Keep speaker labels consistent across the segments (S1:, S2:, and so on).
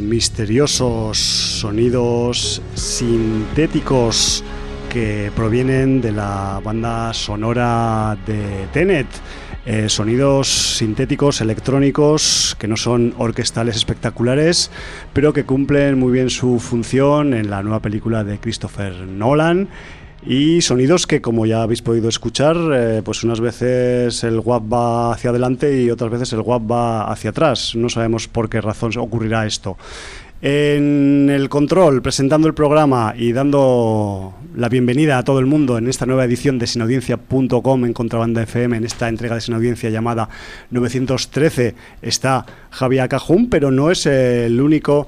S1: misteriosos sonidos sintéticos que provienen de la banda sonora de Tenet. Eh, sonidos sintéticos, electrónicos, que no son orquestales espectaculares, pero que cumplen muy bien su función en la nueva película de Christopher Nolan. Y sonidos que, como ya habéis podido escuchar, eh, pues unas veces el WAP va hacia adelante y otras veces el WAP va hacia atrás. No sabemos por qué razón ocurrirá esto. En el control, presentando el programa y dando la bienvenida a todo el mundo en esta nueva edición de sinaudiencia.com en Contrabanda FM, en esta entrega de Sinaudiencia llamada 913, está Javier Cajún, pero no es el único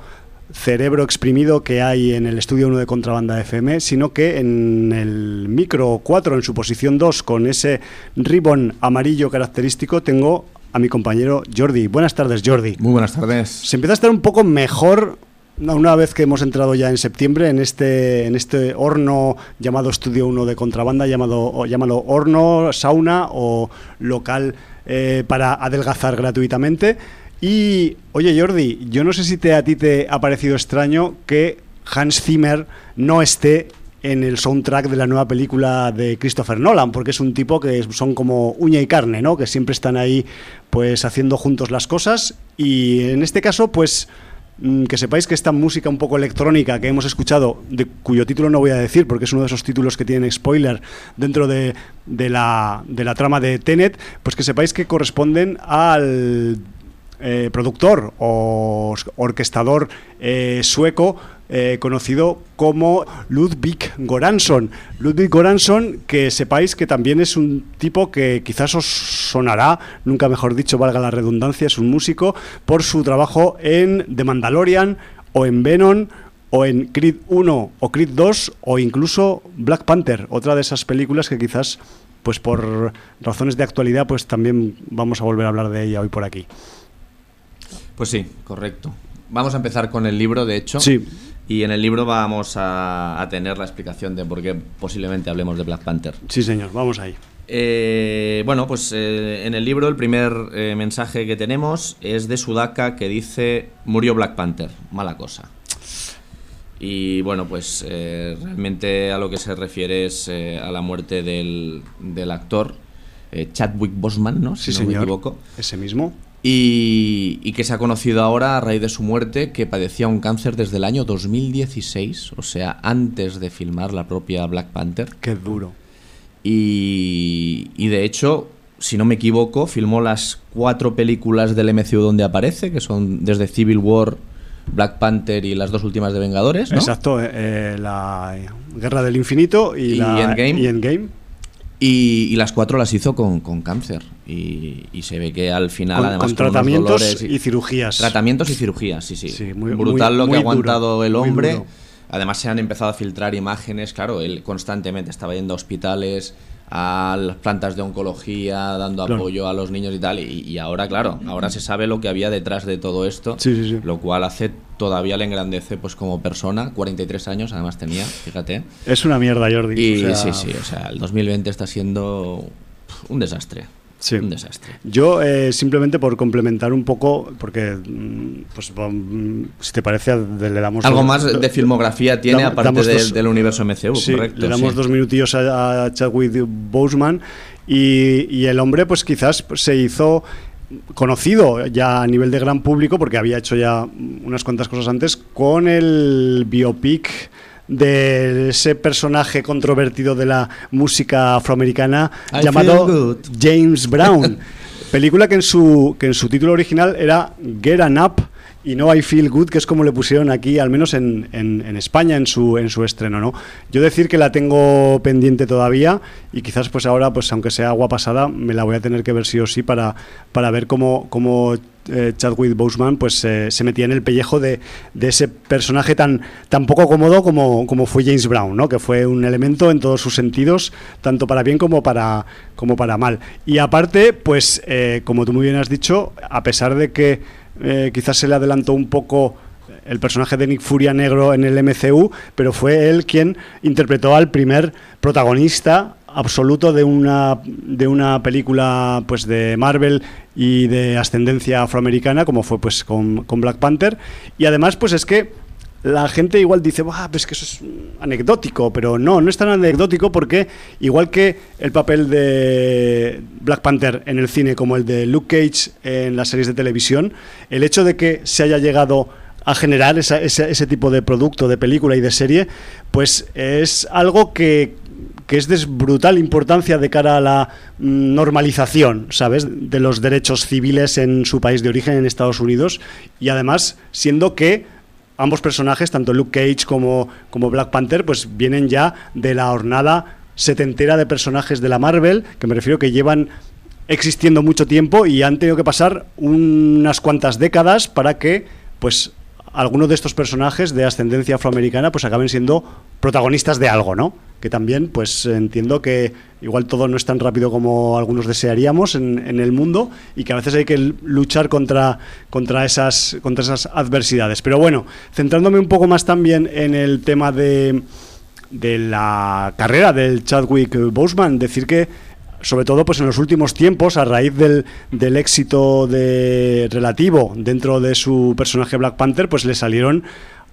S1: cerebro exprimido que hay en el estudio 1 de Contrabanda FM, sino que en el micro 4, en su posición 2, con ese ribbon amarillo característico, tengo a mi compañero Jordi. Buenas tardes, Jordi.
S2: Muy buenas tardes.
S1: Se empieza a estar un poco mejor una vez que hemos entrado ya en septiembre en este, en este horno llamado Estudio 1 de contrabanda, llamado, llámalo horno, sauna o local eh, para adelgazar gratuitamente. Y, oye Jordi, yo no sé si te, a ti te ha parecido extraño que Hans Zimmer no esté en el soundtrack de la nueva película de Christopher Nolan, porque es un tipo que son como uña y carne, ¿no? Que siempre están ahí pues haciendo juntos las cosas y en este caso pues mm, que sepáis que esta música un poco electrónica que hemos escuchado, de cuyo título no voy a decir porque es uno de esos títulos que tienen spoiler dentro de, de, la, de la trama de Tenet, pues que sepáis que corresponden al eh, productor o orquestador eh, sueco eh, conocido como Ludwig Goransson. Ludwig Goransson, que sepáis que también es un tipo que quizás os sonará, nunca mejor dicho, valga la redundancia, es un músico, por su trabajo en The Mandalorian o en Venom o en Creed 1 o Creed 2 o incluso Black Panther, otra de esas películas que quizás pues por razones de actualidad pues también vamos a volver a hablar de ella hoy por aquí.
S2: Pues sí, correcto. Vamos a empezar con el libro, de hecho.
S1: Sí.
S2: Y en el libro vamos a, tener la explicación de por qué posiblemente hablemos de Black Panther.
S1: Sí, señor, vamos ahí.
S2: Eh, bueno, pues eh, en el libro el primer eh, mensaje que tenemos es de Sudaka que dice murió Black Panther, mala cosa. Y bueno, pues realmente a lo que se refiere es a la muerte del, del actor Chadwick Boseman, ¿no?
S1: Si no me equivoco. Ese mismo
S2: y, que se ha conocido ahora a raíz de su muerte que padecía un cáncer desde el año 2016, o sea, antes de filmar la propia Black Panther.
S1: Qué duro.
S2: Y, y de hecho, si no me equivoco, filmó las cuatro películas del MCU donde aparece, que son desde Civil War, Black Panther y las dos últimas de Vengadores. ¿no?
S1: Exacto, eh, eh, la Guerra del Infinito y, la,
S2: Endgame.
S1: Y Endgame.
S2: Y, las cuatro las hizo con, cáncer. Y, se ve que al final, además.
S1: Con tratamientos y, cirugías.
S2: Tratamientos y cirugías, sí, sí. muy, Brutal lo que ha aguantado el hombre. Además, se han empezado a filtrar imágenes. Claro, él constantemente estaba yendo a hospitales, a las plantas de oncología, dando apoyo a los niños y tal. Y, ahora, claro, ahora se sabe lo que había detrás de todo esto, lo cual hace todavía le engrandece pues como persona. 43 años además tenía, fíjate.
S1: Es una mierda, Jordi.
S2: Y sí, sí, o sea, el 2020 está siendo un desastre.
S1: Sí.
S2: Un desastre.
S1: Yo, eh, simplemente por complementar un poco, porque, mm, pues, mm, si te parece, le damos...
S2: Algo más de filmografía tiene, aparte del universo MCU,
S1: sí,
S2: correcto.
S1: Le damos dos minutillos a, Chadwick Boseman y, y, el hombre, pues quizás se hizo conocido ya a nivel de gran público, porque había hecho ya unas cuantas cosas antes, con el biopic de ese personaje controvertido de la música afroamericana llamado James Brown. Película que en su que en su título original era Get an Up y no I Feel Good, que es como le pusieron aquí, al menos en, en, España, en su, en su estreno, ¿no? Yo decir que la tengo pendiente todavía y quizás pues ahora, pues aunque sea agua pasada, me la voy a tener que ver sí o sí para, para ver cómo, cómo eh, Chadwick Boseman pues se metía en el pellejo de, de, ese personaje tan, poco cómodo como, como fue James Brown, ¿no? que fue un elemento en todos sus sentidos, tanto para bien como para, como para mal. Y aparte, pues eh, como tú muy bien has dicho, a pesar de que eh, quizás se le adelantó un poco el personaje de Nick Furia negro en el MCU, pero fue él quien interpretó al primer protagonista absoluto de una, de una película pues de Marvel y de ascendencia afroamericana, como fue pues con, Black Panther. Y además, pues es que la gente igual dice, pues que eso es anecdótico, pero no, no es tan anecdótico porque igual que el papel de Black Panther en el cine como el de Luke Cage en las series de televisión, el hecho de que se haya llegado a generar ese, tipo de producto, de película y de serie, pues es algo que, que es de brutal importancia de cara a la mm, normalización, ¿sabes?, de los derechos civiles en su país de origen, en Estados Unidos, y además siendo que ambos personajes, tanto Luke Cage como, como Black Panther, pues vienen ya de la hornada setentera de personajes de la Marvel, que me refiero que llevan existiendo mucho tiempo y han tenido que pasar unas cuantas décadas para que pues algunos de estos personajes de ascendencia afroamericana pues acaben siendo protagonistas de algo, ¿no? Que también pues entiendo que igual todo no es tan rápido como algunos desearíamos en, el mundo y que a veces hay que luchar contra, contra, esas, contra esas adversidades. Pero bueno, centrándome un poco más también en el tema de, de la carrera del Chadwick Boseman, decir que sobre todo pues en los últimos tiempos, a raíz del, del éxito de, relativo dentro de su personaje Black Panther, pues le salieron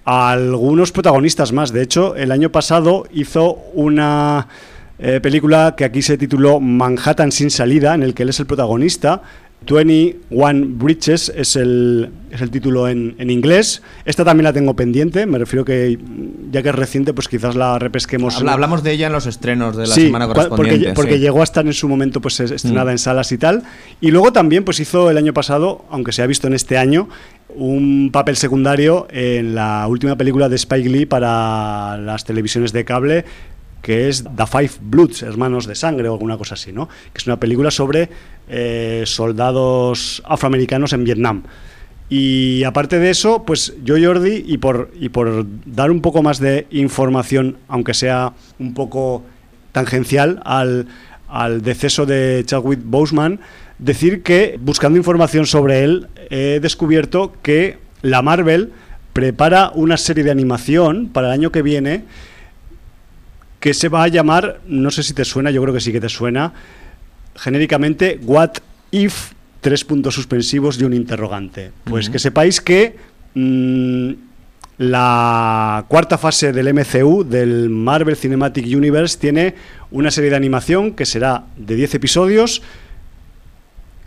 S1: algunos protagonistas más. De hecho, el año pasado hizo una eh, película que aquí se tituló Manhattan sin salida, en el que él es el protagonista, 21 Bridges es el, es el título en, en, inglés. Esta también la tengo pendiente, me refiero que ya que es reciente, pues quizás la repesquemos.
S2: hablamos de ella en los estrenos de la semana correspondiente.
S1: Porque, porque llegó a estar en su momento pues estrenada mm. en salas y tal. Y luego también pues hizo el año pasado, aunque se ha visto en este año, un papel secundario en la última película de Spike Lee para las televisiones de cable que es The Five Bloods, Hermanos de Sangre o alguna cosa así, ¿no? Que es una película sobre eh, soldados afroamericanos en Vietnam. Y aparte de eso, pues yo Jordi, y por, y por dar un poco más de información, aunque sea un poco tangencial al, al deceso de Chadwick Boseman, decir que buscando información sobre él he descubierto que la Marvel prepara una serie de animación para el año que viene que se va a llamar, no sé si te suena, yo creo que sí que te suena, genéricamente What If, tres puntos suspensivos y un interrogante. Pues que sepáis que mm, la cuarta fase del MCU, del Marvel Cinematic Universe, tiene una serie de animación que será de 10 episodios.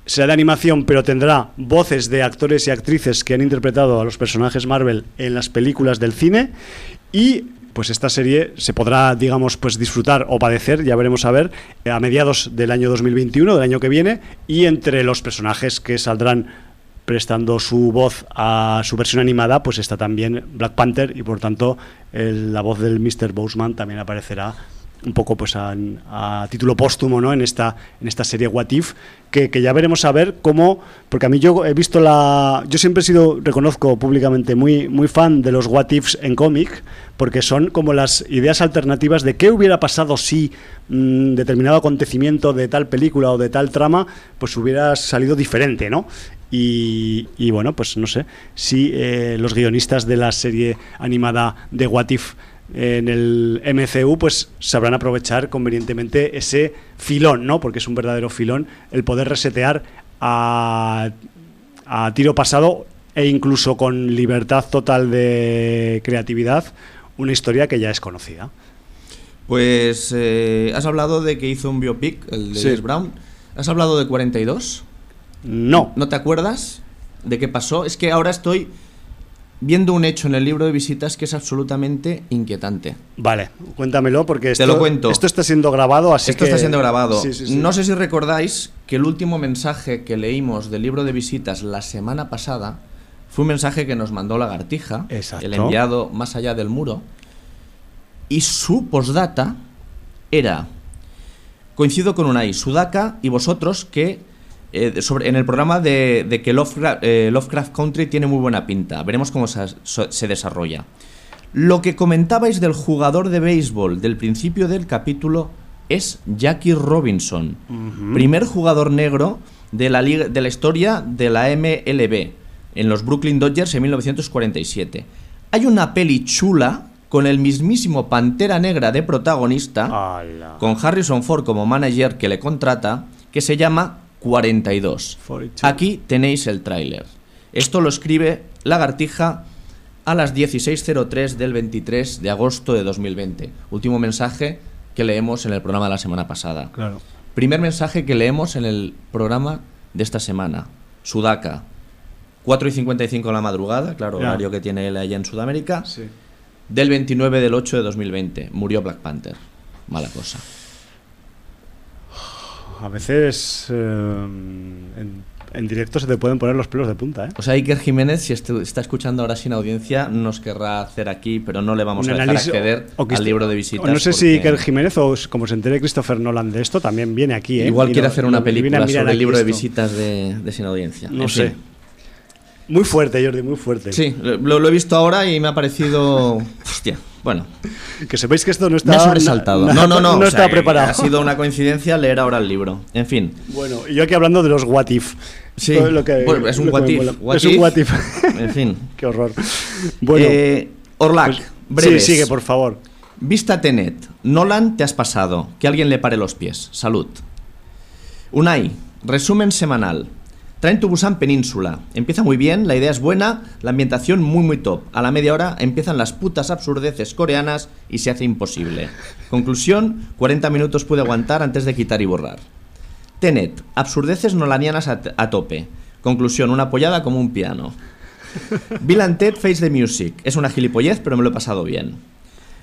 S1: Será de animación, pero tendrá voces de actores y actrices que han interpretado a los personajes Marvel en las películas del cine. Y pues esta serie se podrá, digamos, pues disfrutar o padecer, ya veremos a ver, eh, a mediados del año 2021, del año que viene, y entre los personajes que saldrán prestando su voz a su versión animada, pues está también Black Panther y por tanto la voz del Mr. Boseman también aparecerá un poco pues a, título póstumo ¿no? en, esta, en esta serie What If, que, ya veremos a ver cómo, porque a mí yo he visto la... Yo siempre he sido, reconozco públicamente, muy, muy fan de los What Ifs en cómic, porque son como las ideas alternativas de qué hubiera pasado si mm, determinado acontecimiento de tal película o de tal trama, pues hubiera salido diferente, ¿no? Y, bueno, pues no sé, si eh, los guionistas de la serie animada de What If en el MCU, pues sabrán aprovechar convenientemente ese filón, ¿no? Porque es un verdadero filón el poder resetear a, tiro pasado e incluso con libertad total de creatividad una historia que ya es conocida.
S2: Pues eh, has hablado de que hizo un biopic, el de James Brown. ¿Has hablado de 42?
S1: No.
S2: ¿No te acuerdas de qué pasó? Es que ahora estoy viendo un hecho en el libro de visitas que es absolutamente inquietante.
S1: Vale, cuéntamelo porque esto,
S2: Te lo cuento.
S1: esto está siendo grabado, así
S2: Esto está siendo grabado. No sé si recordáis que el último mensaje que leímos del libro de visitas la semana pasada fue un mensaje que nos mandó Lagartija, el enviado más allá del muro, y su postdata era, coincido con Unai, Sudaka y vosotros que eh, sobre, en el programa de, que eh, Lovecraft, Country tiene muy buena pinta. Veremos cómo se, desarrolla. Lo que comentabais del jugador de béisbol del principio del capítulo es Jackie Robinson, primer jugador negro de la, de la historia de la MLB en los Brooklyn Dodgers en 1947. Hay una peli chula con el mismísimo Pantera Negra de protagonista, con Harrison Ford como manager que le contrata, que se llama 42. Aquí tenéis el tráiler. Esto lo escribe Lagartija a las 16.03 del 23 de agosto de 2020. Último mensaje que leemos en el programa de la semana pasada.
S1: Claro.
S2: Primer mensaje que leemos en el programa de esta semana. Sudaka. 4 y 55 de la madrugada, claro, horario que tiene él allá en Sudamérica.
S1: Sí.
S2: Del 29 del 8 de 2020. Murió Black Panther. Mala cosa.
S1: A veces eh, en directo se te pueden poner los pelos de punta. ¿eh?
S2: O sea, Iker Jiménez, si está escuchando ahora sin audiencia, nos querrá hacer aquí, pero no le vamos a dejar acceder al libro de visitas.
S1: no sé si Iker Jiménez o como se entere Christopher Nolan de esto, también viene aquí. ¿eh?
S2: Igual quiere hacer una película sobre el libro de visitas de, Sin Audiencia.
S1: No sé. Muy fuerte, Jordi, muy fuerte.
S2: Sí, lo, he visto ahora y me ha parecido. Hostia, bueno.
S1: Que sepáis que esto no está.
S2: Me ha sobresaltado. no, no, no.
S1: No está preparado.
S2: Ha sido una coincidencia leer ahora el libro. En fin.
S1: Bueno, yo aquí hablando de los what if.
S2: Sí, es un what
S1: es un what if.
S2: En fin.
S1: Qué horror. Bueno.
S2: Eh, Orlac, pues, Sí,
S1: sigue, por favor.
S2: Vista Tenet. Nolan, te has pasado. Que alguien le pare los pies. Salud. Unai, resumen semanal. Traen tu Busan Península. Empieza muy bien, la idea es buena, la ambientación muy muy top. A la media hora empiezan las putas absurdeces coreanas y se hace imposible. Conclusión, 40 minutos puede aguantar antes de quitar y borrar. Tenet, absurdeces nolanianas a, a tope. Conclusión, una apoyada como un piano. Bill Ted Face the Music. Es una gilipollez, pero me lo he pasado bien.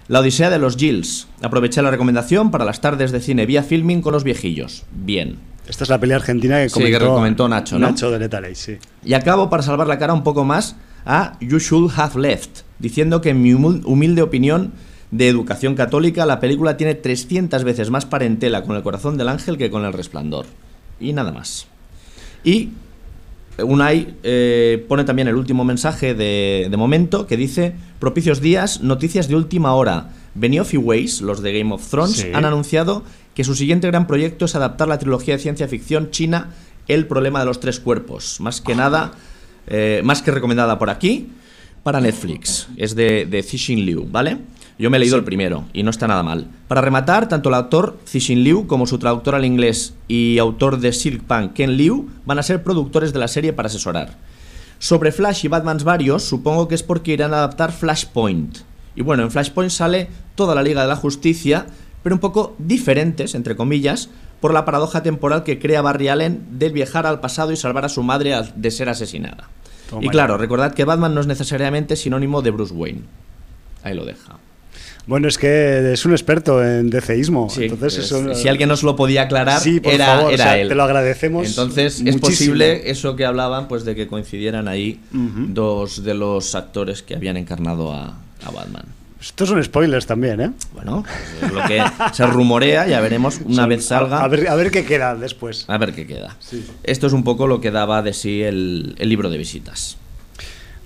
S2: La Odisea de los Gills. Aproveché la recomendación para las tardes de cine vía filming con los viejillos. Bien.
S1: Esta es la pelea argentina que
S2: comentó, Nacho, ¿no?
S1: Nacho de Letaley, sí.
S2: Y acabo para salvar la cara un poco más a You Should Have Left, diciendo que en mi humilde opinión de educación católica, la película tiene 300 veces más parentela con el corazón del ángel que con el resplandor. Y nada más. Y Unai eh, pone también el último mensaje de, momento que dice: Propicios días, noticias de última hora. Benioff y Weiss, los de Game of Thrones, han anunciado que su siguiente gran proyecto es adaptar la trilogía de ciencia ficción china El problema de los tres cuerpos. Más que nada, eh, más que recomendada por aquí, para Netflix. Es de, de Cixin Liu, ¿vale? Yo me he leído el primero y no está nada mal. Para rematar, tanto el autor Cixin Liu como su traductor al inglés y autor de Silk Punk Ken Liu van a ser productores de la serie para asesorar. Sobre Flash y Batmans varios, supongo que es porque irán a adaptar Flashpoint. Y bueno, en Flashpoint sale toda la Liga de la Justicia, pero un poco diferentes, entre comillas, por la paradoja temporal que crea Barry Allen del viajar al pasado y salvar a su madre de ser asesinada. y claro, recordad que Batman no es necesariamente sinónimo de Bruce Wayne. Ahí lo deja.
S1: Bueno, es que es un experto en deceísmo. entonces
S2: si alguien nos lo podía aclarar, era, era él.
S1: Te lo agradecemos.
S2: Entonces es posible eso que hablaban, pues de que coincidieran ahí dos de los actores que habían encarnado a, Batman.
S1: Estos son spoilers también, ¿eh?
S2: Bueno, pues es lo que se rumorea, ya veremos una vez salga.
S1: A ver, a ver qué queda después.
S2: A ver qué queda. Esto es un poco lo que daba de sí el libro de visitas.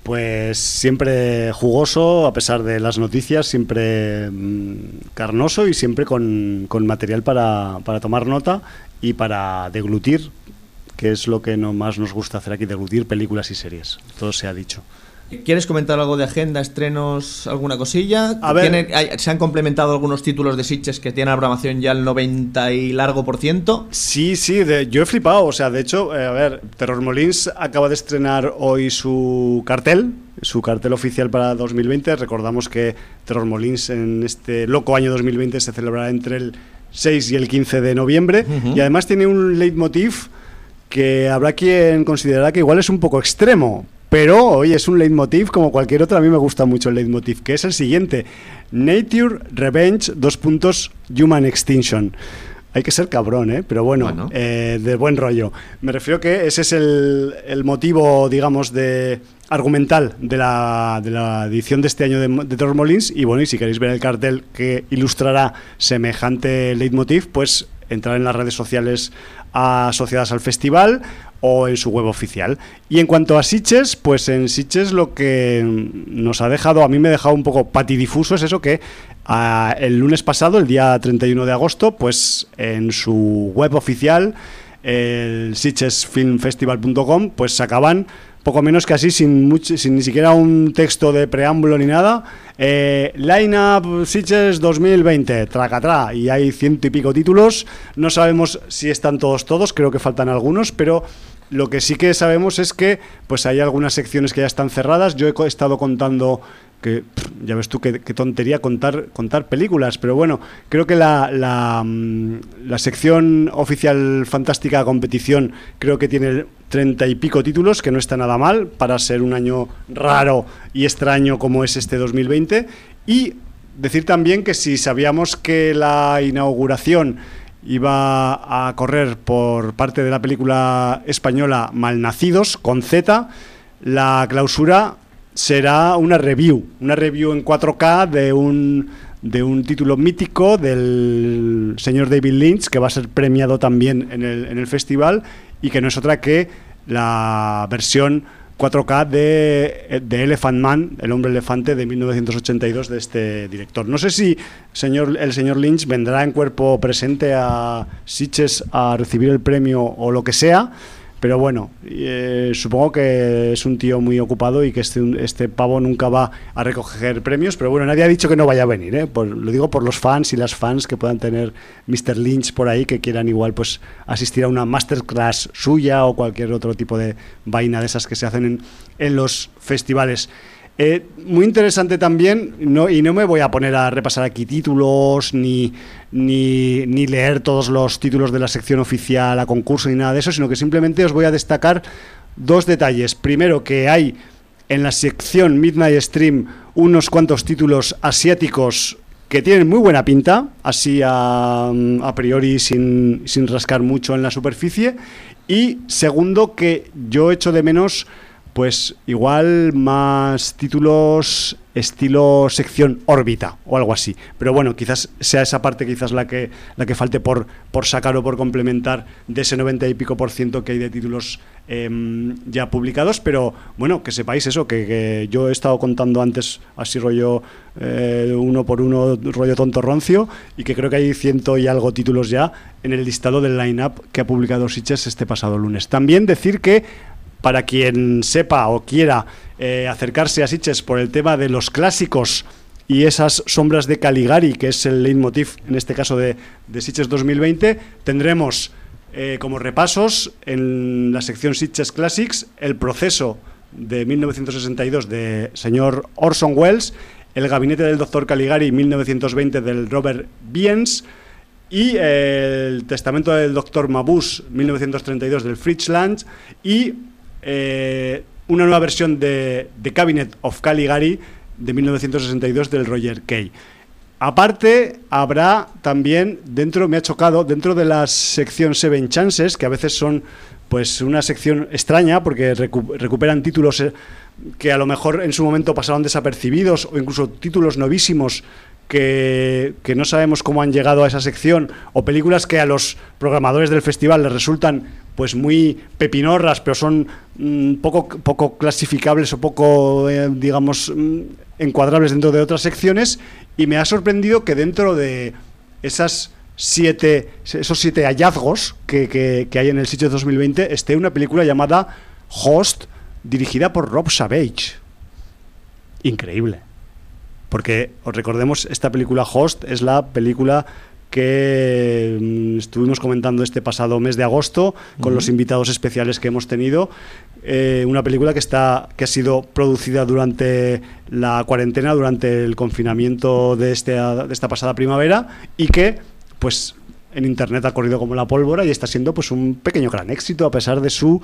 S1: Pues siempre jugoso, a pesar de las noticias, siempre mm, carnoso y siempre con, material para, para, tomar nota y para deglutir, que es lo que no más nos gusta hacer aquí, deglutir películas y series. Todo se ha dicho.
S2: ¿Quieres comentar algo de agenda, estrenos, alguna cosilla? A ver, ¿Se han complementado algunos títulos de Sitches que tienen la programación ya el 90 y largo por ciento?
S1: Sí, sí, yo he flipado. O sea, de hecho, eh, a ver, Terror Molins acaba de estrenar hoy su cartel, su cartel oficial para 2020. Recordamos que Terror Molins en este loco año 2020 se celebrará entre el 6 y el 15 de noviembre. Y además tiene un leitmotiv que habrá quien considerará que igual es un poco extremo, pero hoy es un leitmotiv como cualquier otro. A mí me gusta mucho el leitmotiv, que es el siguiente: Nature, Revenge, dos puntos, Human Extinction. Hay que ser cabrón, ¿eh? Pero bueno, eh, de buen rollo. Me refiero que ese es el, el motivo, digamos, de argumental de la, de la, edición de este año de, de Terror Molins. Y bueno, y si queréis ver el cartel que ilustrará semejante leitmotiv, pues entrar en las redes sociales asociadas al festival o en su web oficial. Y en cuanto a Sitches, pues en Sitches lo que nos ha dejado, a mí me ha dejado un poco patidifuso es eso que ah, el lunes pasado, el día 31 de agosto, pues en su web oficial, el sitchesfilmfestival.com, pues sacaban poco menos que así, sin, sin ni siquiera un texto de preámbulo ni nada. Eh, Line Up Sitges 2020, tracatrá, y hay ciento y pico títulos. No sabemos si están todos, todos, creo que faltan algunos, pero lo que sí que sabemos es que pues hay algunas secciones que ya están cerradas. Yo he estado contando que ya ves tú qué, tontería contar contar películas, pero bueno, creo que la, la, mm, la, sección oficial fantástica competición creo que tiene treinta y pico títulos, que no está nada mal para ser un año raro y extraño como es este 2020. Y decir también que si sabíamos que la inauguración iba a correr por parte de la película española Malnacidos con Z, la clausura será una review, una review en 4K de un, de un título mítico del señor David Lynch, que va a ser premiado también en el, en el festival y que no es otra que la versión 4K de, de, Elephant Man, el hombre elefante de 1982 de este director. No sé si señor, el señor Lynch vendrá en cuerpo presente a Sitges a recibir el premio o lo que sea, pero bueno, eh, supongo que es un tío muy ocupado y que este, este pavo nunca va a recoger premios. Pero bueno, nadie ha dicho que no vaya a venir. ¿eh? lo digo por los fans y las fans que puedan tener Mr. Lynch por ahí, que quieran igual pues asistir a una masterclass suya o cualquier otro tipo de vaina de esas que se hacen en, en los festivales. Eh, muy interesante también, y no me voy a poner a repasar aquí títulos ni, ni, ni, leer todos los títulos de la sección oficial a concurso ni nada de eso, sino que simplemente os voy a destacar dos detalles. Primero, que hay en la sección Midnight Stream unos cuantos títulos asiáticos que tienen muy buena pinta, así a, a priori sin, sin rascar mucho en la superficie. Y segundo, que yo echo de menos pues igual más títulos estilo sección órbita o algo así. Pero bueno, quizás sea esa parte quizás la que, la que falte por, por sacar o por complementar de ese 90 y pico por ciento que hay de títulos em, ya publicados. Pero bueno, que sepáis eso, que, yo he estado contando antes así rollo eh, uno por uno, rollo tonto roncio, y que creo que hay ciento y algo títulos ya en el listado del line-up que ha publicado Sitches este pasado lunes. También decir que para quien sepa o quiera eh, acercarse a Sitges por el tema de los clásicos y esas sombras de Caligari, que es el leitmotiv en este caso de, de Sitges 2020, tendremos eh, como repasos en la sección Sitges Classics el proceso de 1962 de señor Orson Welles, el gabinete del doctor Caligari 1920 del Robert Biens y el testamento del doctor Mabuse 1932 del Fritz y eh, una nueva versión de The Cabinet of Caligari de 1962 del Roger Kay. Aparte, habrá también, dentro, me ha chocado, dentro de la sección Seven Chances, que a veces son pues una sección extraña porque recuperan títulos eh, que a lo mejor en su momento pasaron desapercibidos o incluso títulos novísimos que, que, no sabemos cómo han llegado a esa sección o películas que a los programadores del festival les resultan pues muy pepinorras, pero son mm, poco, poco clasificables o poco, eh, digamos, mm, encuadrables dentro de otras secciones. Y me ha sorprendido que dentro de esas siete, esos siete hallazgos que, que, hay en el sitio 2020 esté una película llamada Host, dirigida por Rob Savage. Increíble. Porque, os recordemos, esta película Host es la película que mm, estuvimos comentando este pasado mes de agosto con los invitados especiales que hemos tenido. Eh, una película que está que ha sido producida durante la cuarentena, durante el confinamiento de, este, de esta pasada primavera y que, pues, en internet ha corrido como la pólvora y está siendo pues un pequeño gran éxito a pesar de su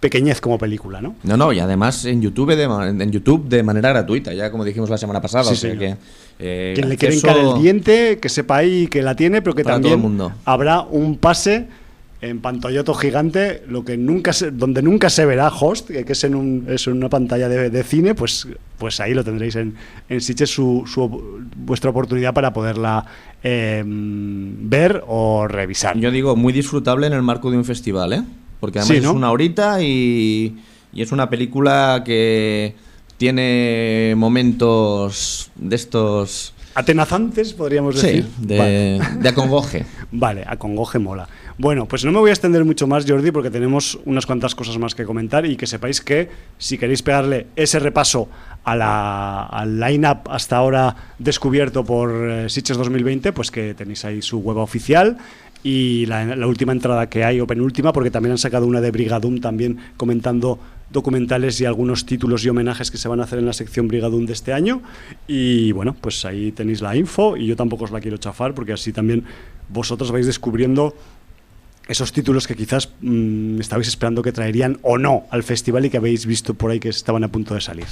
S1: pequeñez como película, ¿no?
S2: No, no, y además en YouTube de, en YouTube de manera gratuita, ya como dijimos la semana pasada.
S1: Sí, que, eh, Quien le quiere el diente, que sepa ahí que la tiene, pero que también habrá un pase en pantalloto gigante, lo que nunca donde nunca se verá Host, que es en, un, es una pantalla de, cine, pues, pues ahí lo tendréis en, en su, vuestra oportunidad para poderla em, ver o revisar.
S2: Yo digo, muy disfrutable en el marco de un festival, ¿eh? Porque además es una horita y, es una película que tiene momentos de estos
S1: atenazantes, podríamos decir.
S2: de, de acongoje.
S1: vale, acongoje mola. Bueno, pues no me voy a extender mucho más, Jordi, porque tenemos unas cuantas cosas más que comentar y que sepáis que si queréis pegarle ese repaso a la, al line-up hasta ahora descubierto por eh, 2020, pues que tenéis ahí su web oficial y la, última entrada que hay, o penúltima, porque también han sacado una de Brigadum también comentando documentales y algunos títulos y homenajes que se van a hacer en la sección Brigadum de este año. Y bueno, pues ahí tenéis la info y yo tampoco os la quiero chafar porque así también vosotros vais descubriendo esos títulos que quizás mmm, estabais esperando que traerían o no al festival y que habéis visto por ahí que estaban a punto de salir.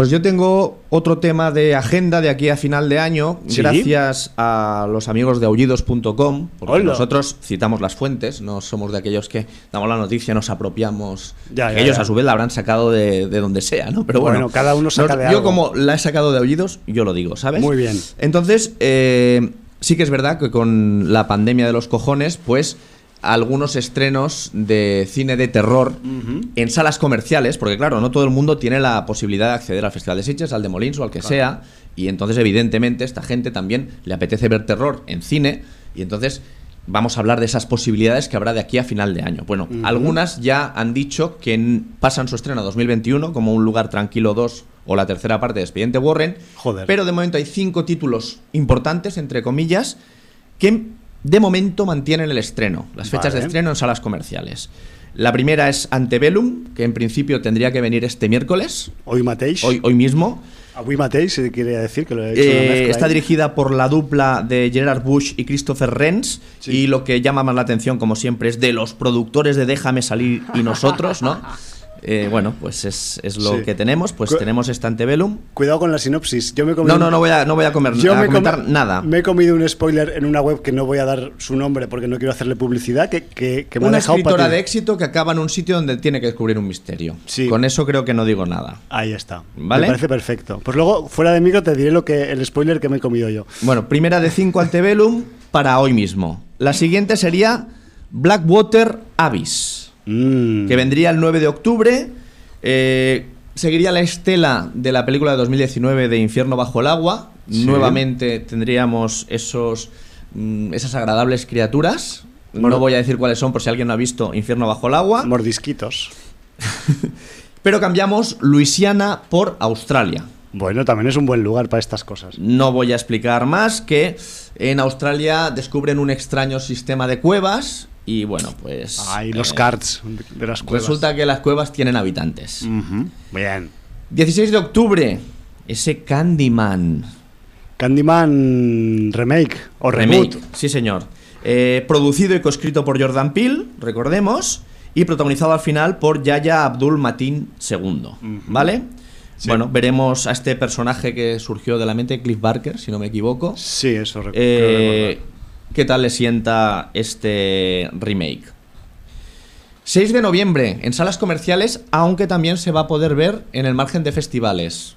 S2: Pues yo tengo otro tema de agenda de aquí a final de año, ¿Sí? gracias a los amigos de aullidos.com, porque Hola. nosotros citamos las fuentes, no somos de aquellos que damos la noticia, nos apropiamos. Ya, ya, ellos ya. a su vez la habrán sacado de, de, donde sea, ¿no? Pero bueno, bueno
S1: cada uno saca
S2: no,
S1: de
S2: Yo
S1: algo.
S2: como la he sacado de aullidos, yo lo digo, ¿sabes?
S1: Muy bien.
S2: Entonces, eh, sí que es verdad que con la pandemia de los cojones, pues algunos estrenos de cine de terror uh -huh. en salas comerciales, porque claro, no todo el mundo tiene la posibilidad de acceder al Festival de Sitges, al de Molins o al que claro. sea, y entonces evidentemente esta gente también le apetece ver terror en cine, y entonces vamos a hablar de esas posibilidades que habrá de aquí a final de año. Bueno, uh -huh. algunas ya han dicho que pasan su estreno a 2021 como Un lugar tranquilo 2 o la tercera parte de Expediente Warren,
S1: Joder.
S2: pero de momento hay cinco títulos importantes, entre comillas, que de momento mantienen el estreno, las fechas vale. de estreno en salas comerciales. La primera es Antebellum, que en principio tendría que venir este miércoles.
S1: Hoy matéis.
S2: Hoy, hoy mismo.
S1: Hoy matéis, si quiere decir que lo he hecho.
S2: Eh, está dirigida por la dupla de Gerard Bush y Christopher Renz. Sí. Y lo que llama más la atención, como siempre, es de los productores de Déjame salir y nosotros, ¿no? Eh, bueno, pues es, es lo sí. que tenemos. Pues Cu tenemos este Antebellum.
S1: Cuidado con la sinopsis. Yo me he
S2: comido no, no, no voy a, no voy a, comer,
S1: yo
S2: a
S1: me
S2: comentar
S1: com
S2: nada.
S1: Me he comido un spoiler en una web que no voy a dar su nombre porque no quiero hacerle publicidad. Que, que, que me
S2: una
S1: ha dejado
S2: escritora de éxito que acaba en un sitio donde tiene que descubrir un misterio.
S1: Sí.
S2: Con eso creo que no digo nada.
S1: Ahí está.
S2: ¿Vale?
S1: Me parece perfecto. Pues luego, fuera de micro, te diré lo que el spoiler que me he comido yo.
S2: Bueno, primera de 5 Antebellum para hoy mismo. La siguiente sería Blackwater Abyss,
S1: mm.
S2: que vendría el 9 de octubre eh, seguiría la estela de la película de 2019 de Infierno bajo el agua. Sí. Nuevamente tendríamos esos, mm, esas agradables criaturas. No voy a decir cuáles son por si alguien no ha visto Infierno bajo el agua.
S1: Mordisquitos.
S2: Pero cambiamos Luisiana por Australia.
S1: Bueno, también es un buen lugar para estas cosas.
S2: No voy a explicar más que en Australia descubren un extraño sistema de cuevas y bueno, pues.
S1: Ay, los eh, cards de las cuevas.
S2: Resulta que las cuevas tienen habitantes.
S1: Uh -huh. Bien.
S2: 16 de octubre, ese Candyman.
S1: Candyman remake o remake.
S2: Reboot. Sí, señor. Eh, producido y coescrito por Jordan Peele, recordemos, y protagonizado al final por Yaya Abdul Matin II. ¿Vale? Sí. Bueno, veremos a este personaje que surgió de la mente Cliff Barker, si no me equivoco.
S1: Sí, eso recuerdo.
S2: Eh, qué tal le sienta este remake. 6 de noviembre en salas comerciales, aunque también se va a poder ver en el margen de festivales.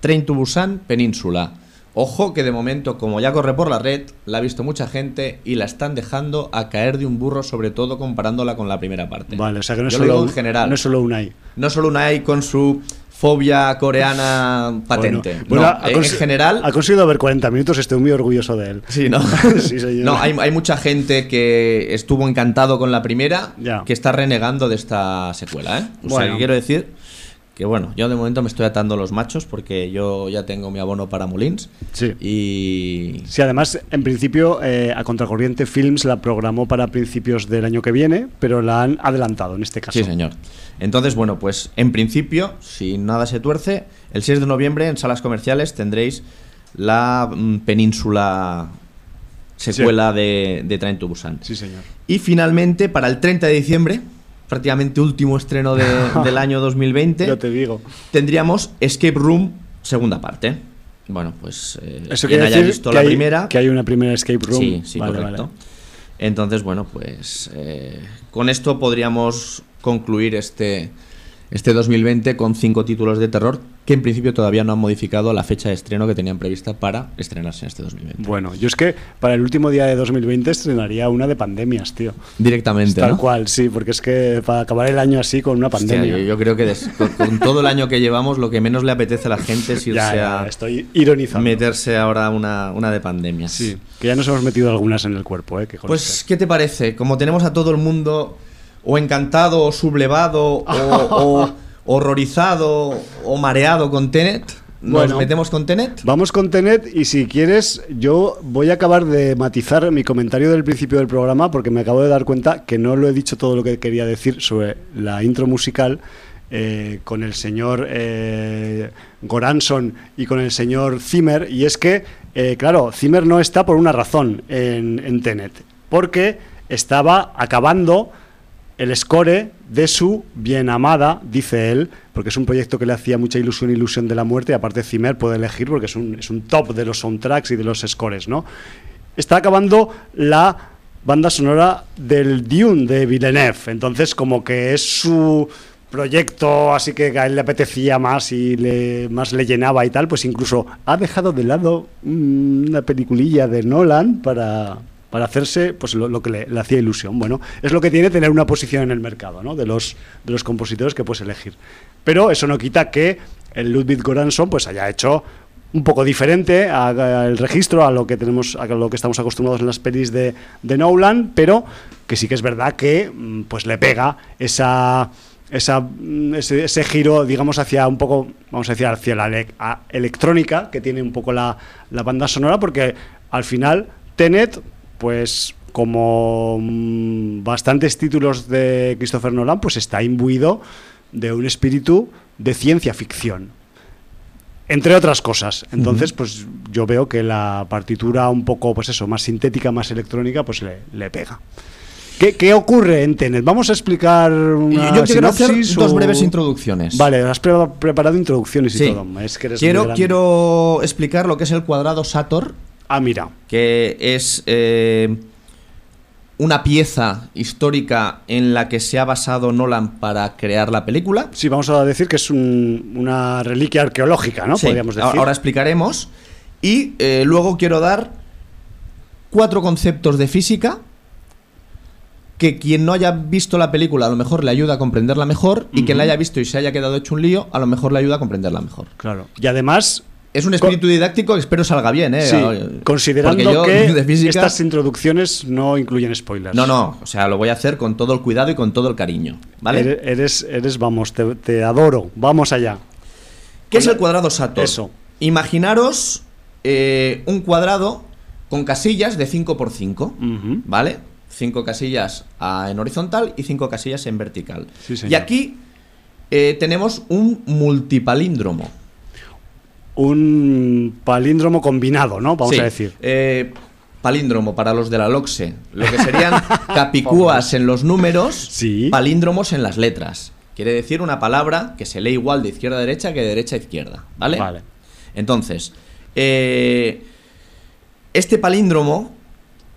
S2: Train to Busan, Península. Ojo que de momento, como ya corre por la red, la ha visto mucha gente y la están dejando a caer de un burro, sobre todo comparándola con la primera parte.
S1: Vale, o sea que no es, solo,
S2: en general.
S1: no es solo Unai.
S2: No solo Unai con su fobia coreana patente.
S1: Bueno,
S2: bueno
S1: no,
S2: en general.
S1: Ha conseguido ver 40 minutos, estoy muy orgulloso de él.
S2: Sí, ¿no?
S1: sí, señor.
S2: No, hay, hay, mucha gente que estuvo encantado con la primera,
S1: ya.
S2: que está renegando de esta secuela, ¿eh? O
S1: bueno.
S2: sea, que quiero decir que bueno, yo de momento me estoy atando los machos porque yo ya tengo mi abono para Molins.
S1: Sí.
S2: Y.
S1: Sí, además, en principio, eh, a Contracorriente Films la programó para principios del año que viene, pero la han adelantado en este caso.
S2: Sí, señor. Entonces, bueno, pues en principio, si nada se tuerce, el 6 de noviembre en salas comerciales tendréis la mm, península secuela sí. de, de Train to Busan.
S1: Sí, señor.
S2: Y finalmente, para el 30 de diciembre, prácticamente último estreno de, del año 2020.
S1: Yo te digo.
S2: Tendríamos Escape Room, segunda parte. Bueno, pues
S1: eh, Eso quien haya visto
S2: la
S1: hay,
S2: primera.
S1: Que hay una primera Escape Room.
S2: Sí, sí, vale, correcto. Vale. Entonces, bueno, pues eh, con esto podríamos concluir este, este 2020 con cinco títulos de terror que en principio todavía no han modificado la fecha de estreno que tenían prevista para estrenarse en este 2020.
S1: Bueno, yo es que para el último día de 2020 estrenaría una de pandemias, tío.
S2: Directamente.
S1: Tal cual, sí, porque es que para acabar el año así con una pandemia.
S2: yo, creo que con, todo el año que llevamos, lo que menos le apetece a la gente es irse
S1: a. Estoy ironizando.
S2: Meterse ahora una, una de pandemias.
S1: Sí, que ya nos hemos metido algunas en el cuerpo, ¿eh?
S2: pues, ¿qué te parece? Como tenemos a todo el mundo o encantado o sublevado o horrorizado o mareado con Tenet. ¿Nos metemos con Tenet?
S1: Vamos con Tenet y si quieres, yo voy a acabar de matizar mi comentario del principio del programa porque me acabo de dar cuenta que no lo he dicho todo lo que quería decir sobre la intro musical. Eh, con el señor eh, Goranson y con el señor Zimmer, y es que, eh, claro, Zimmer no está por una razón en, en Tenet, porque estaba acabando el score de su bien amada, dice él, porque es un proyecto que le hacía mucha ilusión, ilusión de la muerte, y aparte Zimmer puede elegir porque es un, es un top de los soundtracks y de los scores, ¿no? Está acabando la banda sonora del Dune de Villeneuve, entonces como que es su proyecto así que a él le apetecía más y le, más le llenaba y tal, pues incluso ha dejado de lado una peliculilla de Nolan para, para hacerse pues lo, que le, hacía ilusión. Bueno, es lo que tiene tener una posición en el mercado, ¿no? De los, de los compositores que puedes elegir. Pero eso no quita que el Ludwig Göransson pues haya hecho un poco diferente al registro a lo que tenemos a lo que estamos acostumbrados en las pelis de, de Nolan pero que sí que es verdad que mm, pues le pega esa esa, mm, ese, giro, digamos, hacia un poco, vamos a decir, hacia la electrónica que tiene un poco la, la, banda sonora, porque al final Tenet pues como mm, bastantes títulos de Christopher Nolan, pues está imbuido de un espíritu de ciencia ficción. Entre otras cosas. Entonces, pues yo veo que la partitura un poco, pues eso, más sintética, más electrónica, pues le, pega. ¿Qué, ocurre en Tenet? Vamos a explicar una
S2: Yo quiero hacer dos breves introducciones.
S1: Vale, has preparado introducciones y todo.
S2: Es que quiero, quiero explicar lo que es el cuadrado Sator
S1: Ah, mira.
S2: Que es eh, una pieza histórica en la que se ha basado Nolan para crear la película.
S1: Sí, vamos a decir que es una reliquia arqueológica, ¿no? Podríamos decir.
S2: Ahora explicaremos. Y eh, luego quiero dar cuatro conceptos de física que quien no haya visto la película a lo mejor le ayuda a comprenderla mejor y quien la haya visto y se haya quedado hecho un lío a lo mejor le ayuda a comprenderla mejor.
S1: Claro. Y además
S2: es un espíritu didáctico que espero salga bien, ¿eh?
S1: Sí, considerando que estas introducciones no incluyen spoilers.
S2: No, no, o sea, lo voy a hacer con todo el cuidado y con todo el cariño, ¿vale?
S1: Eres, eres vamos, te, adoro, vamos allá.
S2: ¿Qué es el cuadrado Sator? Eso. Imaginaros eh, un cuadrado con casillas de 5 por 5, ¿vale? 5 casillas en horizontal y 5 casillas en vertical. y aquí eh, tenemos un multipalíndromo
S1: un palíndromo combinado, ¿no? Vamos a decir.
S2: Eh, palíndromo para los de la LOXE. Lo que serían capicúas en los números, palíndromos en las letras. Quiere decir una palabra que se lee igual de izquierda a derecha que de derecha a izquierda. ¿Vale?
S1: Vale.
S2: Entonces, eh, este palíndromo,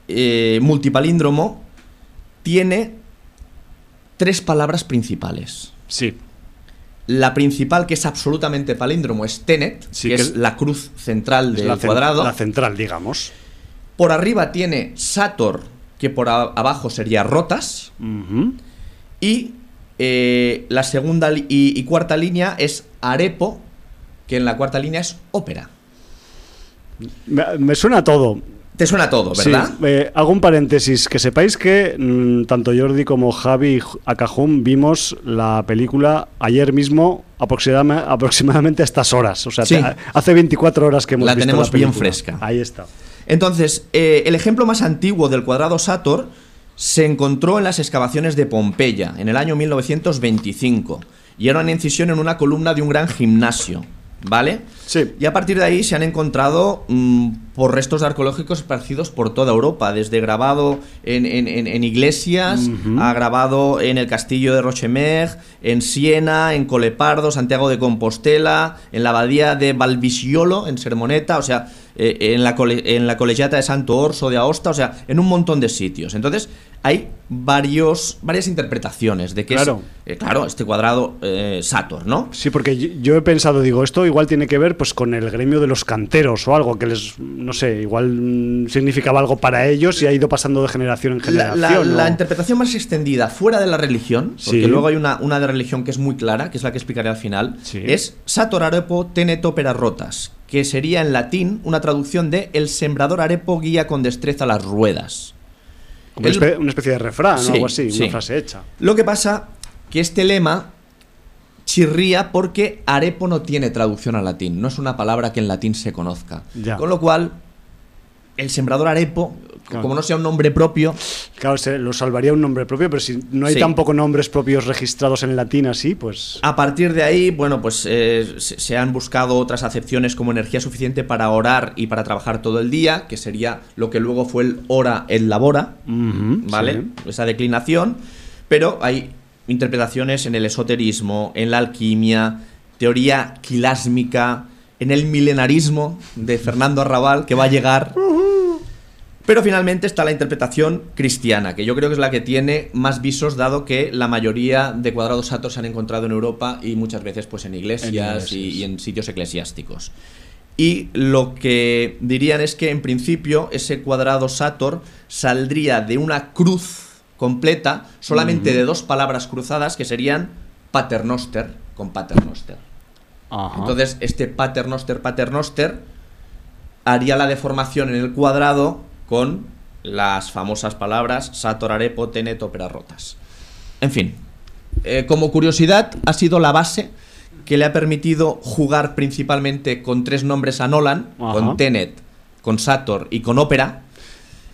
S2: eh, multipalíndromo, tiene tres palabras principales.
S1: Sí.
S2: La principal, que es absolutamente palíndromo, es Tenet, que, es la cruz central del cuadrado.
S1: La central, digamos.
S2: Por arriba tiene Sator, que por abajo sería Rotas. Y eh, la segunda y, cuarta línea es Arepo, que en la cuarta línea es ópera.
S1: me suena todo.
S2: Te suena todo, ¿verdad?
S1: Sí, eh, hago un paréntesis. Que sepáis que mm, tanto Jordi como Javi Acajum vimos la película ayer mismo aproximadamente a estas horas. O sea, hace 24 horas que hemos
S2: la
S1: visto
S2: tenemos la bien fresca.
S1: Ahí está.
S2: Entonces, eh, el ejemplo más antiguo del cuadrado Sator se encontró en las excavaciones de Pompeya en el año 1925 y era una incisión en una columna de un gran gimnasio. ¿Vale?
S1: Sí.
S2: Y a partir de ahí se han encontrado mm, por restos arqueológicos esparcidos por toda Europa, desde grabado en, iglesias, a grabado en el castillo de Rochemeg, en Siena, en Colepardo, Santiago de Compostela, en la abadía de Valvisiolo, en Sermoneta, o sea, eh, en, la en la colegiata de Santo Orso de Aosta, o sea, en un montón de sitios. Entonces, hay varios, varias interpretaciones de que
S1: claro.
S2: es, eh, claro, este cuadrado eh, Sator, ¿no?
S1: Sí, porque yo, he pensado, digo, esto igual tiene que ver pues con el gremio de los canteros o algo que les, no sé, igual mm, significaba algo para ellos y ha ido pasando de generación en generación.
S2: La, interpretación más extendida fuera de la religión, porque luego hay una, una de religión que es muy clara, que es la que explicaré al final, es Sator arepo tenet opera rotas, que sería en latín una traducción de el sembrador arepo guía con destreza las ruedas
S1: una, especie de refrán o algo así, una frase hecha.
S2: Lo que pasa que este lema chirría porque arepo no tiene traducción al latín, no es una palabra que en latín se conozca. Con lo cual, el sembrador arepo como no sea un nombre propio.
S1: Claro, se lo salvaría un nombre propio, pero si no hay tampoco nombres propios registrados en latín así, pues.
S2: A partir de ahí, bueno, pues eh, se han buscado otras acepciones como energía suficiente para orar y para trabajar todo el día, que sería lo que luego fue el ora el labora, ¿vale? Esa declinación. Pero hay interpretaciones en el esoterismo, en la alquimia, teoría quilásmica, en el milenarismo de Fernando Arrabal, que va a llegar. Pero finalmente está la interpretación cristiana, que yo creo que es la que tiene más visos, dado que la mayoría de cuadrados satos se han encontrado en Europa y muchas veces pues en iglesias y, en sitios eclesiásticos. Y lo que dirían es que en principio ese cuadrado Sator saldría de una cruz completa solamente de dos palabras cruzadas que serían paternoster con paternoster. Entonces este paternoster paternoster haría la deformación en el cuadrado con las famosas palabras Satorare tenet opera rotas. En fin, eh, como curiosidad, ha sido la base que le ha permitido jugar principalmente con tres nombres a Nolan, con Tenet, con Sator y con Ópera,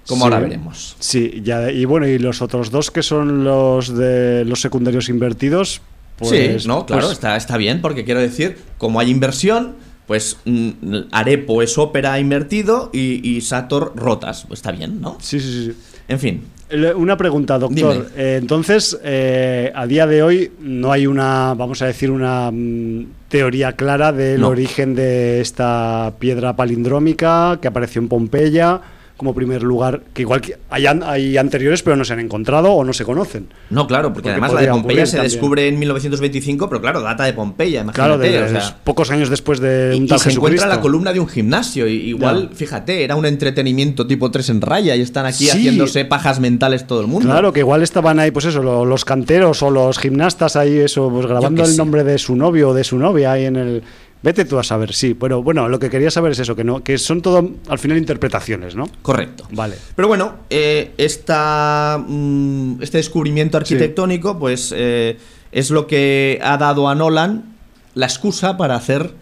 S2: como ahora veremos.
S1: Sí, ya, y bueno, y los otros dos que son los de los secundarios invertidos, pues,
S2: sí, no, claro, pues está, está bien, porque quiero decir, como hay inversión, pues mm, Arepo es ópera invertido y, Sator rotas. Está bien, ¿no?
S1: Sí, sí, sí.
S2: En fin.
S1: Una pregunta, doctor. Eh, entonces, eh, a día de hoy no hay una, vamos a decir, una mm, teoría clara del origen de esta piedra palindrómica que apareció en Pompeya como primer lugar, que igual que hay, hay, anteriores pero no se han encontrado o no se conocen.
S2: No, claro, porque, además la de Pompeya se descubre en 1925, pero claro, data de Pompeya, imagínate.
S1: Claro, pocos años después de un
S2: y, se encuentra la columna de un gimnasio, y, igual, fíjate, era un entretenimiento tipo tres en raya y están aquí haciéndose pajas mentales todo el mundo.
S1: Claro, que igual estaban ahí, pues eso, los canteros o los gimnastas ahí, eso, pues grabando el nombre de su novio o de su novia ahí en el Vete tú a saber, sí. Pero bueno, lo que quería saber es eso, que no, que son todo al final interpretaciones, ¿no?
S2: Correcto.
S1: Vale.
S2: Pero bueno, eh, esta, mm, este descubrimiento arquitectónico, pues eh, es lo que ha dado a Nolan la excusa para hacer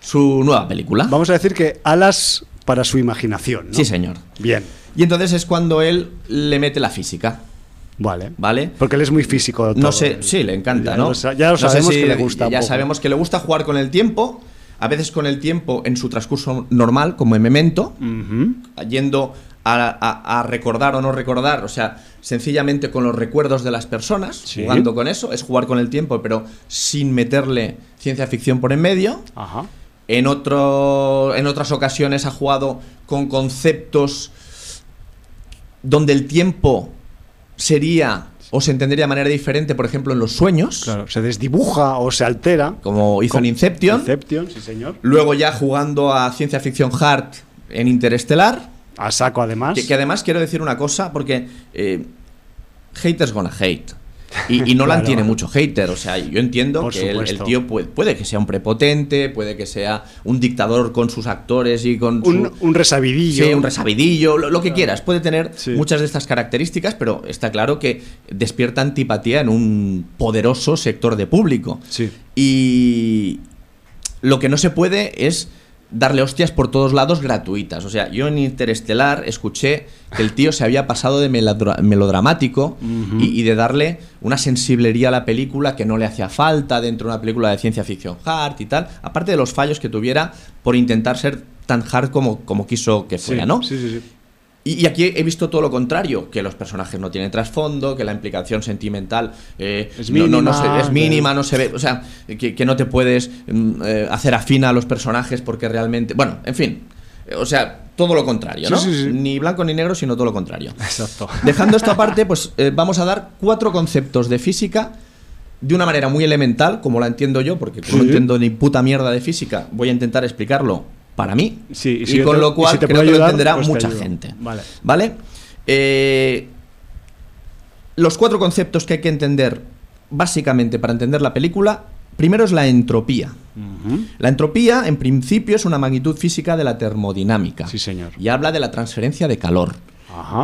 S2: su nueva película.
S1: Vamos a decir que alas para su imaginación, ¿no?
S2: Sí, señor.
S1: Bien.
S2: Y entonces es cuando él le mete la física.
S1: Vale.
S2: ¿Vale?
S1: Porque él es muy físico.
S2: No sé, sí, le encanta, ¿no?
S1: Ya lo sabemos que le gusta.
S2: Ya sabemos que le gusta jugar con el tiempo, a veces con el tiempo en su transcurso normal, como en Memento, yendo a, recordar o no recordar, o sea, sencillamente con los recuerdos de las personas, jugando con eso, es jugar con el tiempo, pero sin meterle ciencia ficción por en medio. En, otro, en otras ocasiones ha jugado con conceptos donde el tiempo sería o se entendería de manera diferente, por ejemplo, en los sueños.
S1: Claro, se desdibuja o se altera.
S2: Como hizo en Inception.
S1: Inception, sí, señor.
S2: Luego ya jugando a ciencia ficción hard en Interestelar.
S1: A saco, además.
S2: Que, además quiero decir una cosa, porque eh, haters gonna hate. Y, no Nolan tiene mucho hater, o sea, yo entiendo que el, tío puede, que sea un prepotente, puede que sea un dictador con sus actores y con
S1: un, un resabidillo.
S2: Sí, un resabidillo, lo, que quieras. Puede tener muchas de estas características, pero está claro que despierta antipatía en un poderoso sector de público.
S1: Sí.
S2: Y lo que no se puede es darle hostias por todos lados gratuitas. O sea, yo en Interestelar escuché que el tío se había pasado de melodramático y, de darle una sensiblería a la película que no le hacía falta dentro de una película de ciencia ficción hard y tal, aparte de los fallos que tuviera por intentar ser tan hard como, como quiso que fuera, ¿no?
S1: Sí, sí, sí.
S2: Y, aquí he visto todo lo contrario, que los personajes no tienen trasfondo, que la implicación sentimental eh, es, mínima, no, se, es mínima, no se ve, o sea, que, no te puedes mm, eh, hacer afina a los personajes porque realmente, bueno, en fin, o sea, todo lo contrario, ¿no? Ni blanco ni negro, sino todo lo contrario.
S1: Exacto.
S2: Dejando esto aparte, pues eh, vamos a dar cuatro conceptos de física de una manera muy elemental, como la entiendo yo, porque no entiendo ni puta mierda de física, voy a intentar explicarlo para mí.
S1: Sí,
S2: y, con lo cual creo que lo entenderá pues mucha gente.
S1: Vale.
S2: ¿Vale? Eh, los cuatro conceptos que hay que entender básicamente para entender la película, primero es la entropía. La entropía, en principio, es una magnitud física de la termodinámica.
S1: Sí, señor.
S2: Y habla de la transferencia de calor.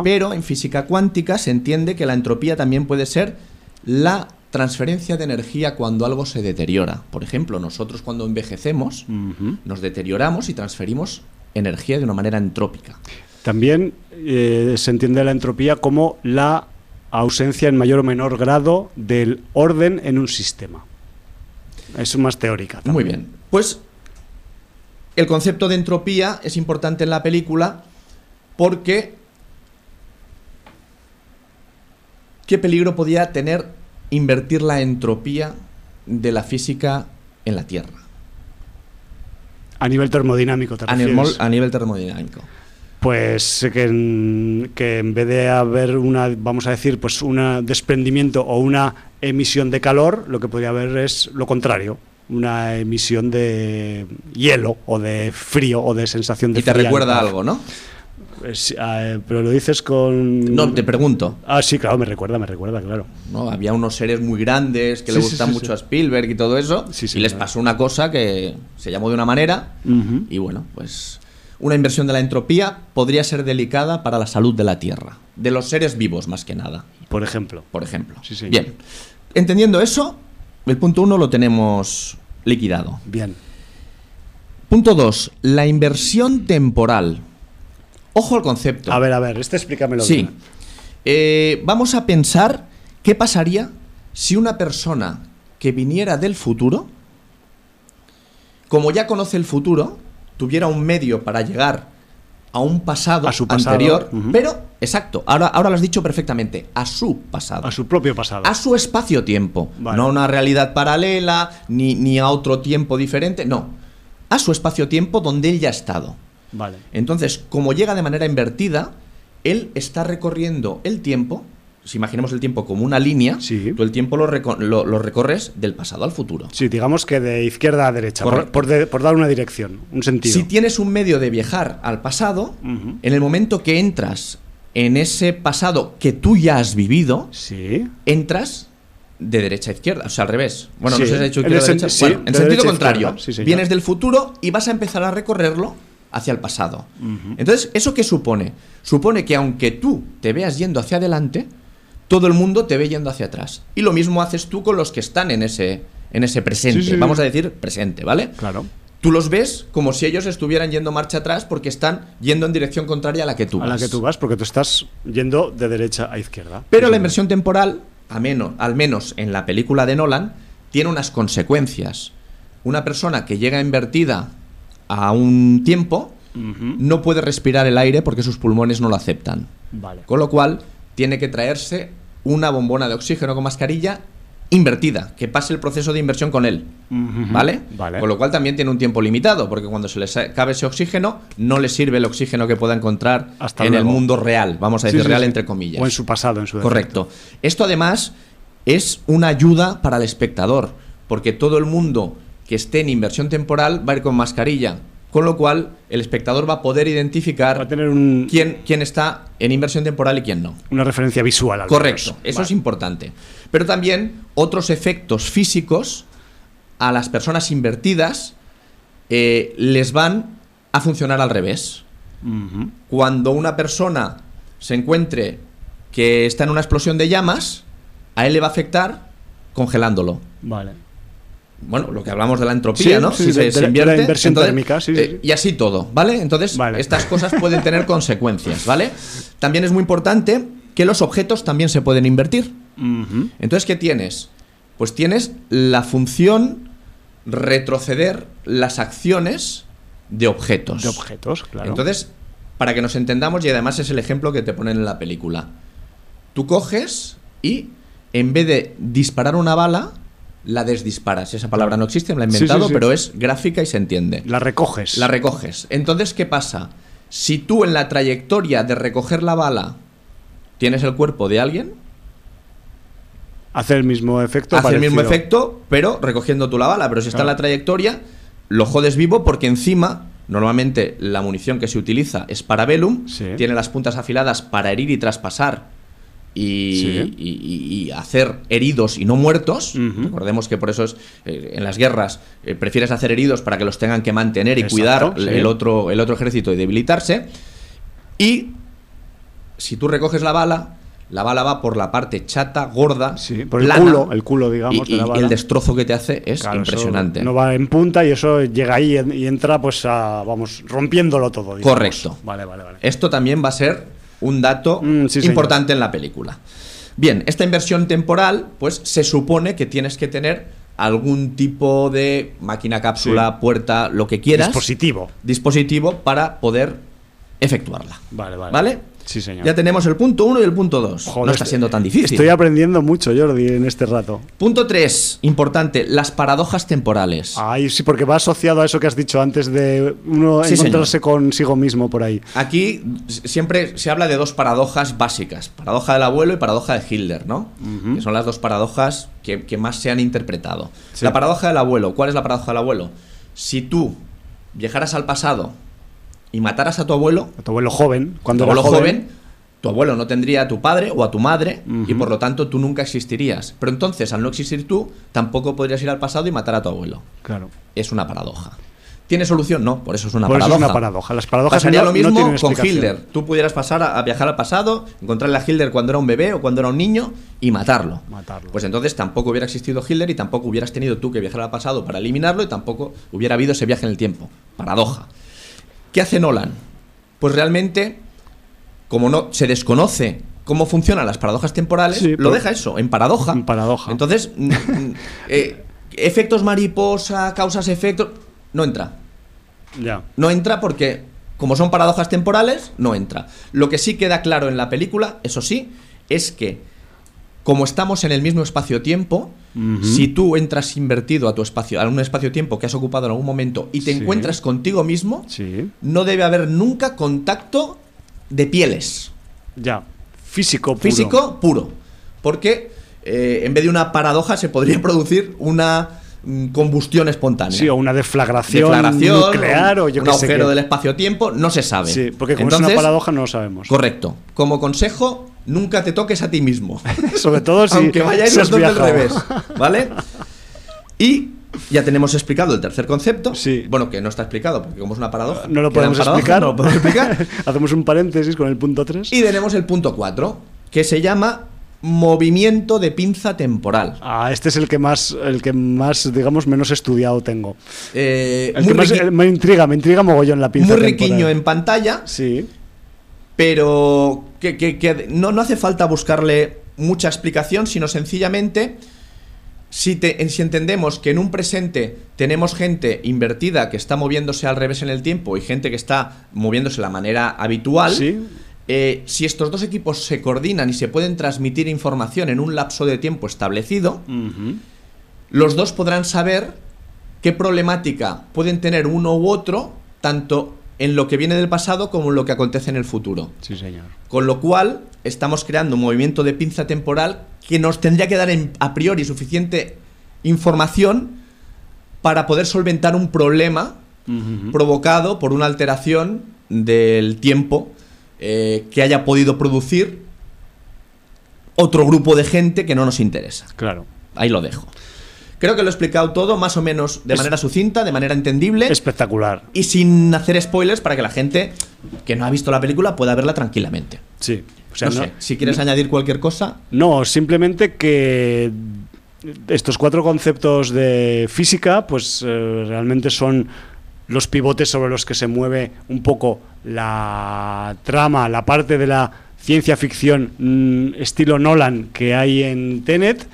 S2: Pero en física cuántica se entiende que la entropía también puede ser la transferencia de energía cuando algo se deteriora. Por ejemplo, nosotros cuando envejecemos nos deterioramos y transferimos energía de una manera entrópica.
S1: También eh, se entiende la entropía como la ausencia en mayor o menor grado del orden en un sistema. Es más teórica.
S2: Muy bien. Pues el concepto de entropía es importante en la película porque ¿qué peligro podía tener invertir la entropía de la física en la Tierra?
S1: A nivel termodinámico, ¿te
S2: a nivel, a nivel termodinámico
S1: pues que en, que en vez de haber una, vamos a decir, pues un desprendimiento o una emisión de calor, lo que podría haber es lo contrario, una emisión de hielo o de frío o de sensación de
S2: Y te recuerda algo, ¿no?
S1: Ah, pero lo dices con...
S2: No, te pregunto.
S1: Ah, sí, claro, me recuerda, me recuerda, claro.
S2: No, había unos seres muy grandes que le gustan mucho a Spielberg y todo eso, y les pasó una cosa que se llamó de una manera, y bueno, pues una inversión de la entropía podría ser delicada para la salud de la Tierra, de los seres vivos más que nada.
S1: Por ejemplo.
S2: Por ejemplo. Bien. Entendiendo eso, el punto uno lo tenemos liquidado.
S1: Bien.
S2: Punto dos, la inversión temporal. Ojo al concepto.
S1: A ver, a ver, este explícamelo.
S2: Sí. Eh, vamos a pensar qué pasaría si una persona que viniera del futuro, como ya conoce el futuro, tuviera un medio para llegar a un pasado,
S1: a su
S2: anterior, pero, exacto, ahora, ahora lo has dicho perfectamente, a su pasado.
S1: A su propio pasado.
S2: A su espacio-tiempo. No a una realidad paralela, ni, ni a otro tiempo diferente, no. A su espacio-tiempo donde él ya ha estado.
S1: Vale.
S2: Entonces, como llega de manera invertida, él está recorriendo el tiempo si imaginemos el tiempo como una línea, tú el tiempo lo, recorres del pasado al futuro.
S1: Sí, digamos que de izquierda a derecha, por, dar una dirección, un sentido.
S2: Si tienes un medio de viajar al pasado, en el momento que entras en ese pasado que tú ya has vivido,
S1: sí.
S2: entras de derecha a izquierda, o sea, al revés. Bueno, no sé si dicho izquierda derecha. bueno, en sentido contrario. vienes del futuro y vas a empezar a recorrerlo hacia el pasado. Entonces, ¿eso qué supone? Supone que aunque tú te veas yendo hacia adelante, todo el mundo te ve yendo hacia atrás. Y lo mismo haces tú con los que están en ese, en ese presente. Vamos a decir presente, ¿vale?
S1: Claro.
S2: Tú los ves como si ellos estuvieran yendo marcha atrás porque están yendo en dirección contraria a la que tú vas.
S1: A la que tú vas, porque tú estás yendo de derecha a izquierda.
S2: Pero la inversión temporal, a menos, al menos en la película de Nolan, tiene unas consecuencias. Una persona que llega invertida a un tiempo no puede respirar el aire porque sus pulmones no lo aceptan.
S1: Vale.
S2: Con lo cual, tiene que traerse una bombona de oxígeno con mascarilla invertida, que pase el proceso de inversión con él. ¿Vale?
S1: ¿Vale?
S2: Con lo cual también tiene un tiempo limitado, porque cuando se le acabe ese oxígeno, no le sirve el oxígeno que pueda encontrar en el mundo real, vamos a decir real entre comillas.
S1: O en su pasado, en su
S2: Correcto. Esto además es una ayuda para el espectador, porque todo el mundo que esté en inversión temporal va a ir con mascarilla con lo cual el espectador va a poder identificar
S1: a tener un...
S2: quién, quién está en inversión temporal y quién no.
S1: Una referencia visual. Al
S2: Correcto, eso es importante. Pero también otros efectos físicos a las personas invertidas eh, les van a funcionar al revés. Cuando una persona se encuentre que está en una explosión de llamas, a él le va a afectar congelándolo.
S1: Vale
S2: bueno, lo que hablamos de la entropía, ¿no?
S1: si se, invierte, la inversión térmica,
S2: eh, y así todo, ¿vale? Entonces, estas cosas pueden tener consecuencias, ¿vale? También es muy importante que los objetos también se pueden invertir. Entonces, ¿qué tienes? Pues tienes la función retroceder las acciones de objetos.
S1: De objetos, claro.
S2: Entonces, para que nos entendamos, y además es el ejemplo que te ponen en la película, tú coges y en vez de disparar una bala, la desdisparas. Esa palabra no existe, me la he inventado, pero es gráfica y se entiende.
S1: La recoges.
S2: La recoges. Entonces, ¿qué pasa? Si tú en la trayectoria de recoger la bala tienes el cuerpo de alguien,
S1: hace el mismo efecto.
S2: Hace el mismo efecto, pero recogiendo tú la bala. Pero si está en la trayectoria, lo jodes vivo porque encima, normalmente la munición que se utiliza es para Velum, tiene las puntas afiladas para herir y traspasar. Y, hacer heridos y no muertos. Recordemos que por eso es eh, en las guerras eh, prefieres hacer heridos para que los tengan que mantener y cuidar el, otro, el otro ejército y debilitarse. Y si tú recoges la bala, la bala va por la parte chata, gorda,
S1: por el culo, el culo, digamos,
S2: y, el destrozo que te hace es impresionante.
S1: No va en punta y eso llega ahí y entra, pues, vamos, rompiéndolo todo.
S2: Correcto. Vale, vale, vale. Esto también va a ser un dato mm, importante en la película. Bien, esta inversión temporal, pues se supone que tienes que tener algún tipo de máquina, cápsula, puerta, lo que quieras.
S1: Dispositivo.
S2: Dispositivo para poder efectuarla.
S1: Vale, vale.
S2: ¿Vale?
S1: Sí, señor.
S2: Ya tenemos el punto 1 y el punto 2. No está siendo tan difícil.
S1: Estoy aprendiendo mucho, Jordi, en este rato.
S2: Punto 3, importante, las paradojas temporales.
S1: Ay, sí, porque va asociado a eso que has dicho antes de uno encontrarse consigo mismo por ahí.
S2: Aquí siempre se habla de dos paradojas básicas, paradoja del abuelo y paradoja de Hilder, ¿no? Que son las dos paradojas que, más se han interpretado. La paradoja del abuelo, ¿cuál es la paradoja del abuelo? Si tú viajaras al pasado y mataras a tu abuelo,
S1: a tu abuelo joven,
S2: cuando tu abuelo joven, tu abuelo no tendría a tu padre o a tu madre y por lo tanto tú nunca existirías. Pero entonces, al no existir tú, tampoco podrías ir al pasado y matar a tu abuelo.
S1: Claro.
S2: Es una paradoja. ¿Tiene solución? No, por eso es una
S1: por
S2: paradoja.
S1: Eso es una paradoja. Las paradojas
S2: Pasaría lo mismo con Hilder. Tú pudieras pasar a, viajar al pasado, encontrarle a Hilder cuando era un bebé o cuando era un niño y matarlo.
S1: matarlo.
S2: Pues entonces tampoco hubiera existido Hilder y tampoco hubieras tenido tú que viajar al pasado para eliminarlo y tampoco hubiera habido ese viaje en el tiempo. Paradoja. ¿Qué hace Nolan? Pues realmente, como no se desconoce cómo funcionan las paradojas temporales, lo deja eso, en paradoja.
S1: En paradoja.
S2: Entonces, eh, efectos mariposa, causas, efectos, no entra.
S1: Ya.
S2: No entra porque, como son paradojas temporales, no entra. Lo que sí queda claro en la película, eso sí, es que como estamos en el mismo espacio-tiempo, si tú entras invertido a tu espacio, a un espacio-tiempo que has ocupado en algún momento y te encuentras contigo mismo, no debe haber nunca contacto de pieles.
S1: Ya, físico puro.
S2: Físico puro. Porque eh, en vez de una paradoja se podría producir una mm, combustión espontánea.
S1: Sí, o una deflagración, nuclear o yo
S2: un agujero del espacio-tiempo, no se sabe.
S1: Sí, porque como es una paradoja no lo sabemos.
S2: Correcto. Como consejo, nunca te toques a ti mismo.
S1: Sobre todo si
S2: Aunque vayáis los dos del revés. ¿Vale? Y ya tenemos explicado el tercer concepto.
S1: Sí.
S2: Bueno, que no está explicado, porque como es una paradoja.
S1: No lo podemos explicar.
S2: No lo podemos explicar.
S1: Hacemos un paréntesis con el punto 3.
S2: Y tenemos el punto 4, que se llama movimiento de pinza temporal.
S1: Ah, este es el que más, el que más, digamos, menos estudiado tengo.
S2: Eh,
S1: el que más me intriga, me intriga mogollón la pinza
S2: muy riquiño en pantalla.
S1: Sí
S2: pero que, no, no, hace falta buscarle mucha explicación, sino sencillamente, si, si entendemos que en un presente tenemos gente invertida que está moviéndose al revés en el tiempo y gente que está moviéndose de la manera habitual, eh, si estos dos equipos se coordinan y se pueden transmitir información en un lapso de tiempo establecido, los dos podrán saber qué problemática pueden tener uno u otro, tanto en lo que viene del pasado como en lo que acontece en el futuro.
S1: Sí, señor.
S2: Con lo cual, estamos creando un movimiento de pinza temporal que nos tendría que dar a priori suficiente información para poder solventar un problema provocado por una alteración del tiempo eh, que haya podido producir otro grupo de gente que no nos interesa.
S1: Claro.
S2: Ahí lo dejo. Creo que lo he explicado todo más o menos de manera sucinta, de manera entendible.
S1: Espectacular.
S2: Y sin hacer spoilers para que la gente que no ha visto la película pueda verla tranquilamente.
S1: Sí.
S2: O sea, no, sé, si quieres añadir cualquier cosa.
S1: No, simplemente que estos cuatro conceptos de física, pues eh, realmente son los pivotes sobre los que se mueve un poco la trama, la parte de la ciencia ficción mm, estilo Nolan que hay en Tenet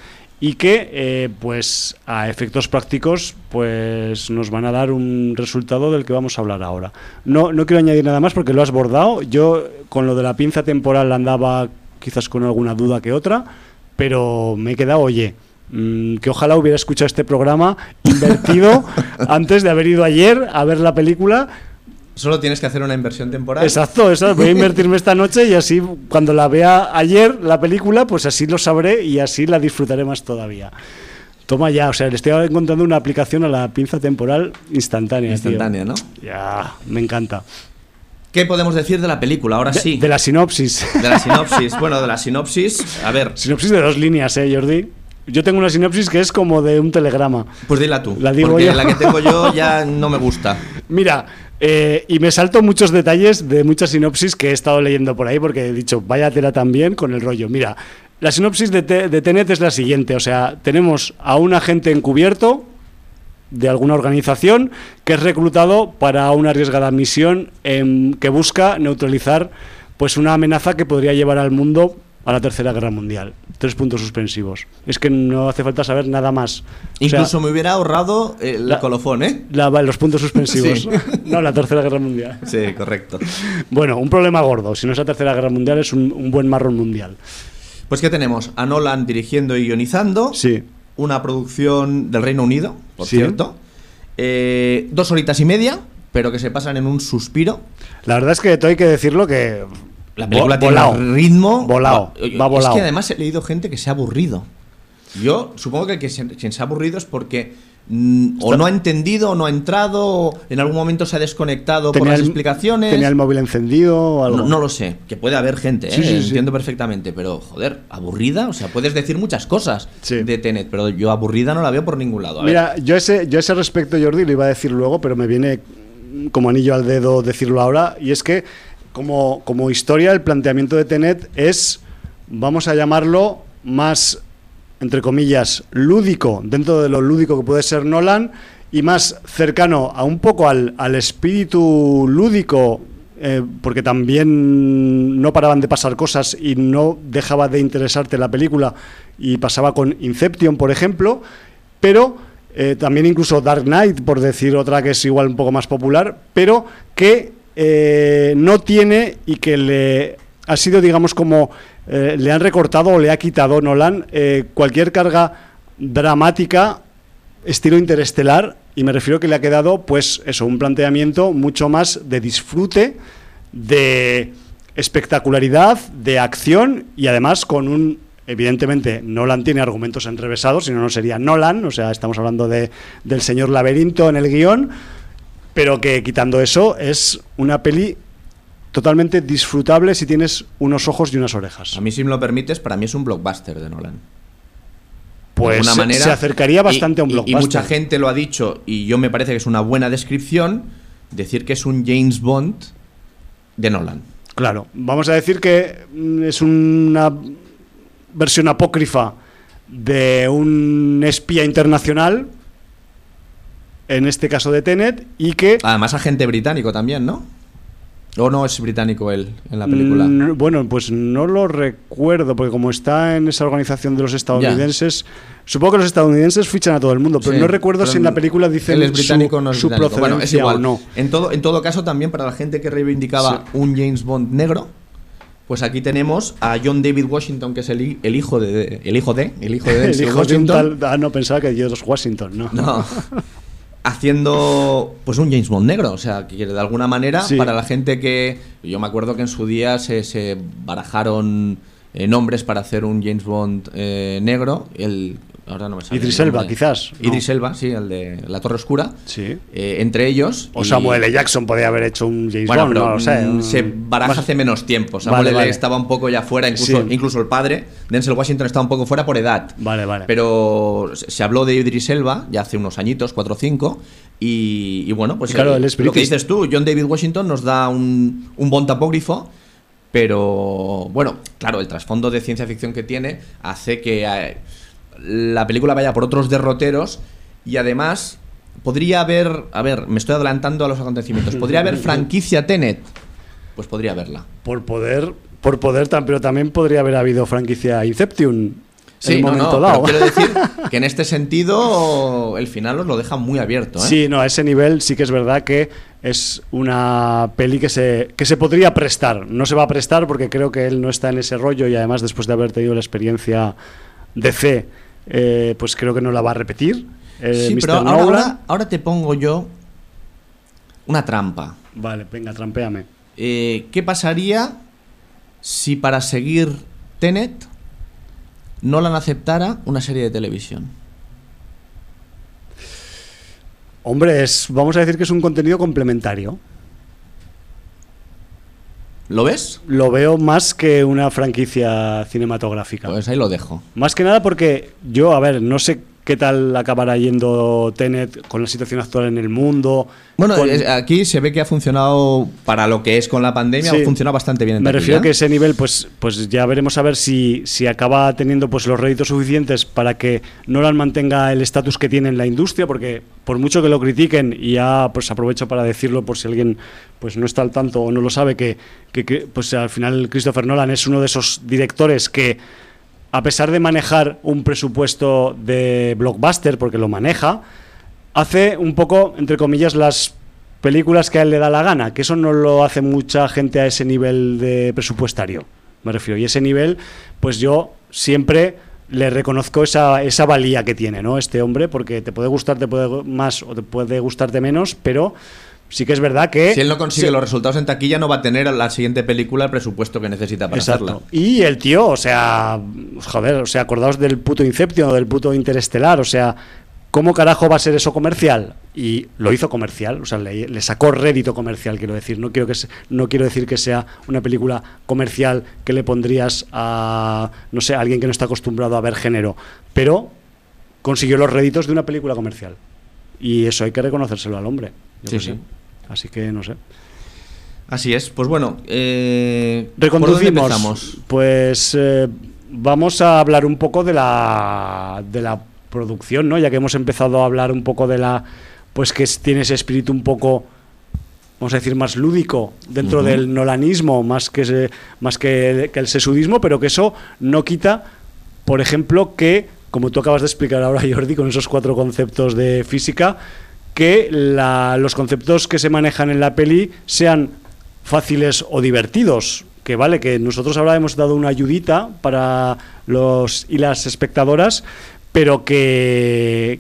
S1: y que eh, pues a efectos prácticos pues nos van a dar un resultado del que vamos a hablar ahora. No, no quiero añadir nada más porque lo has bordado. Yo con lo de la pinza temporal andaba quizás con alguna duda que otra, pero me he quedado, oye, mm, que ojalá hubiera escuchado este programa invertido antes de haber ido ayer a ver la película
S2: Solo tienes que hacer una inversión temporal.
S1: Exacto, eso. Voy a invertirme esta noche y así cuando la vea ayer la película, pues así lo sabré y así la disfrutaré más todavía. Toma ya, o sea, le estoy encontrando una aplicación a la pinza temporal instantánea.
S2: Instantánea, ¿no?
S1: Ya, me encanta.
S2: ¿Qué podemos decir de la película? Ahora sí.
S1: De la sinopsis.
S2: De la sinopsis. bueno, de la sinopsis. A ver.
S1: Sinopsis de dos líneas, ¿eh, Jordi? Yo tengo una sinopsis que es como de un telegrama.
S2: Pues dila tú.
S1: La digo
S2: porque la que tengo yo ya no me gusta.
S1: Mira, eh, y me salto muchos detalles de muchas sinopsis que he estado leyendo por ahí porque he dicho, vaya tela también con el rollo. Mira, la sinopsis de, Tenet es la siguiente, o sea, tenemos a un agente encubierto de alguna organización que es reclutado para una arriesgada misión que busca neutralizar pues una amenaza que podría llevar al mundo a la Tercera Guerra Mundial. Tres puntos suspensivos. Es que no hace falta saber nada más.
S2: Incluso me hubiera ahorrado el colofón, ¿eh?
S1: los puntos suspensivos. No, la Tercera Guerra Mundial.
S2: Sí, correcto.
S1: Bueno, un problema gordo. Si no es la Tercera Guerra Mundial, es un buen marrón mundial.
S2: Pues ¿qué tenemos? A Nolan dirigiendo y guionizando.
S1: Sí.
S2: Una producción del Reino Unido, por cierto. Eh, dos horitas y media, pero que se pasan en un suspiro.
S1: La verdad es que hay que decirlo que...
S2: La película tiene un ritmo...
S1: Volado, va, volado.
S2: Es que además he leído gente que se ha aburrido. Yo supongo que quien se ha aburrido es porque Mm, o no ha entendido, o no ha entrado, o en algún momento se ha desconectado por las explicaciones.
S1: ¿Tenía el móvil encendido o algo?
S2: No, lo sé, que puede haber gente, ¿eh? entiendo perfectamente, pero joder, aburrida, o sea, puedes decir muchas cosas de Tenet, pero yo aburrida no la veo por ningún lado.
S1: Mira, yo ese, yo ese respecto, Jordi, lo iba a decir luego, pero me viene como anillo al dedo decirlo ahora, y es que como, como historia el planteamiento de Tenet es, vamos a llamarlo, más entre comillas, lúdico, dentro de lo lúdico que puede ser Nolan, y más cercano a un poco al, espíritu lúdico, eh, porque también no paraban de pasar cosas y no dejaba de interesarte la película, y pasaba con Inception, por ejemplo, pero eh, también incluso Dark Knight, por decir otra que es igual un poco más popular, pero que eh, no tiene y que le ha sido, digamos, como eh, le han recortado o le ha quitado Nolan eh, cualquier carga dramática estilo interestelar y me refiero que le ha quedado pues eso, un planteamiento mucho más de disfrute, de espectacularidad, de acción y además con un evidentemente Nolan tiene argumentos enrevesados, si no no sería Nolan, o sea, estamos hablando de, del señor laberinto en el guion, pero que quitando eso es una peli totalmente disfrutable si tienes unos ojos y unas orejas.
S2: A mí, si me lo permites, para mí es un blockbuster de Nolan.
S1: Pues manera, se acercaría bastante a un blockbuster.
S2: Y, mucha gente lo ha dicho, y yo me parece que es una buena descripción, decir que es un James Bond de Nolan.
S1: Claro, vamos a decir que mm, es una versión apócrifa de un espía internacional, en este caso de Tenet, y que...
S2: Además agente británico también, ¿no? ¿O no es británico él en la película?
S1: Mm, bueno, pues no lo recuerdo, porque como está en esa organización de los estadounidenses, supongo que los estadounidenses fichan a todo el mundo, pero no recuerdo si en la película dicen
S2: él es británico su, no es
S1: británico. Bueno, es igual. no.
S2: En todo, en todo caso, también para la gente que reivindicaba un James Bond negro, pues aquí tenemos a John David Washington, que es el, el hijo de el hijo de el hijo de
S1: el Washington. ah, no pensaba que George Washington, no.
S2: No. haciendo pues un James Bond negro, o sea, que de alguna manera para la gente que yo me acuerdo que en su día se, se barajaron eh, nombres para hacer un James Bond eh, negro, el ahora no me sale.
S1: Idris Elba, quizás.
S2: Idris Elba, sí, el de La Torre Oscura.
S1: Sí.
S2: Eh, entre ellos.
S1: O Samuel L. Jackson podría haber hecho un James Bond, no lo sé.
S2: Mm, se baraja hace menos tiempo. Samuel L. estaba un poco ya fuera, incluso, incluso el padre, Denzel Washington, estaba un poco fuera por edad.
S1: Vale, vale.
S2: Pero se habló de Idris Elba ya hace unos añitos, cuatro o cinco. Y, bueno, pues
S1: claro, el,
S2: lo que dices tú, John David Washington nos da un, un Bond. Pero bueno, claro, el trasfondo de ciencia ficción que tiene hace que eh, la película vaya por otros derroteros y además podría haber, a ver, me estoy adelantando a los acontecimientos, podría haber franquicia Tenet, pues podría haberla.
S1: Por poder, por poder, pero también podría haber habido franquicia Inception.
S2: Sí, en momento dado. quiero decir que en este sentido el final os lo deja muy abierto. ¿eh?
S1: Sí, no, a ese nivel sí que es verdad que es una peli que se, que se podría prestar. No se va a prestar porque creo que él no está en ese rollo y además después de haber tenido la experiencia de fe eh, pues creo que no la va a repetir.
S2: Eh, sí, pero ahora, ahora, te pongo yo una trampa.
S1: Vale, venga, trampéame.
S2: Eh, ¿Qué pasaría si para seguir Tenet Nolan aceptara una serie de televisión?
S1: Hombre, es, vamos a decir que es un contenido complementario.
S2: ¿Lo ves?
S1: Lo veo más que una franquicia cinematográfica.
S2: Pues ahí lo dejo.
S1: Más que nada porque yo, a ver, no sé qué tal acabará yendo Tenet con la situación actual en el mundo.
S2: Bueno, aquí se ve que ha funcionado para lo que es con la pandemia, ha funcionado bastante bien.
S1: me refiero a que ese nivel, pues, pues ya veremos a ver si, si acaba teniendo pues los réditos suficientes para que Nolan mantenga el estatus que tiene en la industria, porque por mucho que lo critiquen, y ya pues aprovecho para decirlo por si alguien pues no está al tanto o no lo sabe, que, que pues al final Christopher Nolan es uno de esos directores que a pesar de manejar un presupuesto de blockbuster, porque lo maneja, hace un poco, entre comillas, las películas que a él le da la gana, que eso no lo hace mucha gente a ese nivel de presupuestario, me refiero. Y ese nivel, pues yo siempre le reconozco esa, esa valía que tiene, ¿no? Este hombre, porque te puede gustar, te puede más o te puede gustarte menos, pero sí que es verdad que...
S2: Si él no consigue los resultados en taquilla, no va a tener la siguiente película el presupuesto que necesita para Exacto.
S1: Y el tío, o sea, joder, o sea, acordaos del puto Inception o del puto Interestelar, o sea, ¿cómo carajo va a ser eso comercial? Y lo hizo comercial, o sea, le, sacó rédito comercial, quiero decir. No quiero, que no quiero decir que sea una película comercial que le pondrías a, no sé, a alguien que no está acostumbrado a ver género, pero consiguió los réditos de una película comercial. Y eso hay que reconocérselo al hombre.
S2: sí, sí.
S1: Así que no sé.
S2: Así es. Pues bueno, eh,
S1: reconducimos. Pues eh, vamos a hablar un poco de la, de la producción, ¿no? Ya que hemos empezado a hablar un poco de la. Pues que tiene ese espíritu un poco vamos a decir, más lúdico dentro del nolanismo, más que, más que, que, el sesudismo, pero que eso no quita, por ejemplo, que, como tú acabas de explicar ahora, Jordi, con esos cuatro conceptos de física, que los conceptos que se manejan en la peli sean fáciles o divertidos. Que vale, que nosotros ahora hemos dado una ayudita para los y las espectadoras, pero que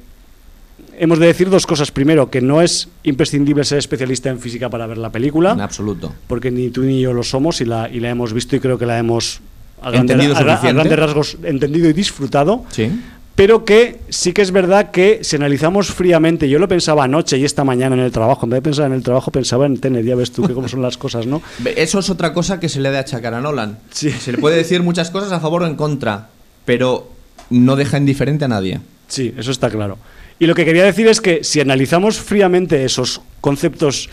S1: hemos de decir dos cosas. Primero, que no es imprescindible ser especialista en física para ver la película.
S2: En absoluto.
S1: Porque ni tú ni yo lo somos y la, y la hemos visto y creo que la hemos
S2: a, entendido a
S1: grandes rasgos entendido y disfrutado.
S2: Sí
S1: pero que sí que es verdad que si analizamos fríamente, yo lo pensaba anoche y esta mañana en el trabajo, en vez de pensar en el trabajo pensaba en Tenet, ya ves tú que cómo son las cosas, ¿no?
S2: Eso es otra cosa que se le ha de achacar a Nolan. Sí. Se le puede decir muchas cosas a favor o en contra, pero no deja indiferente a nadie.
S1: Sí, eso está claro. Y lo que quería decir es que si analizamos fríamente esos conceptos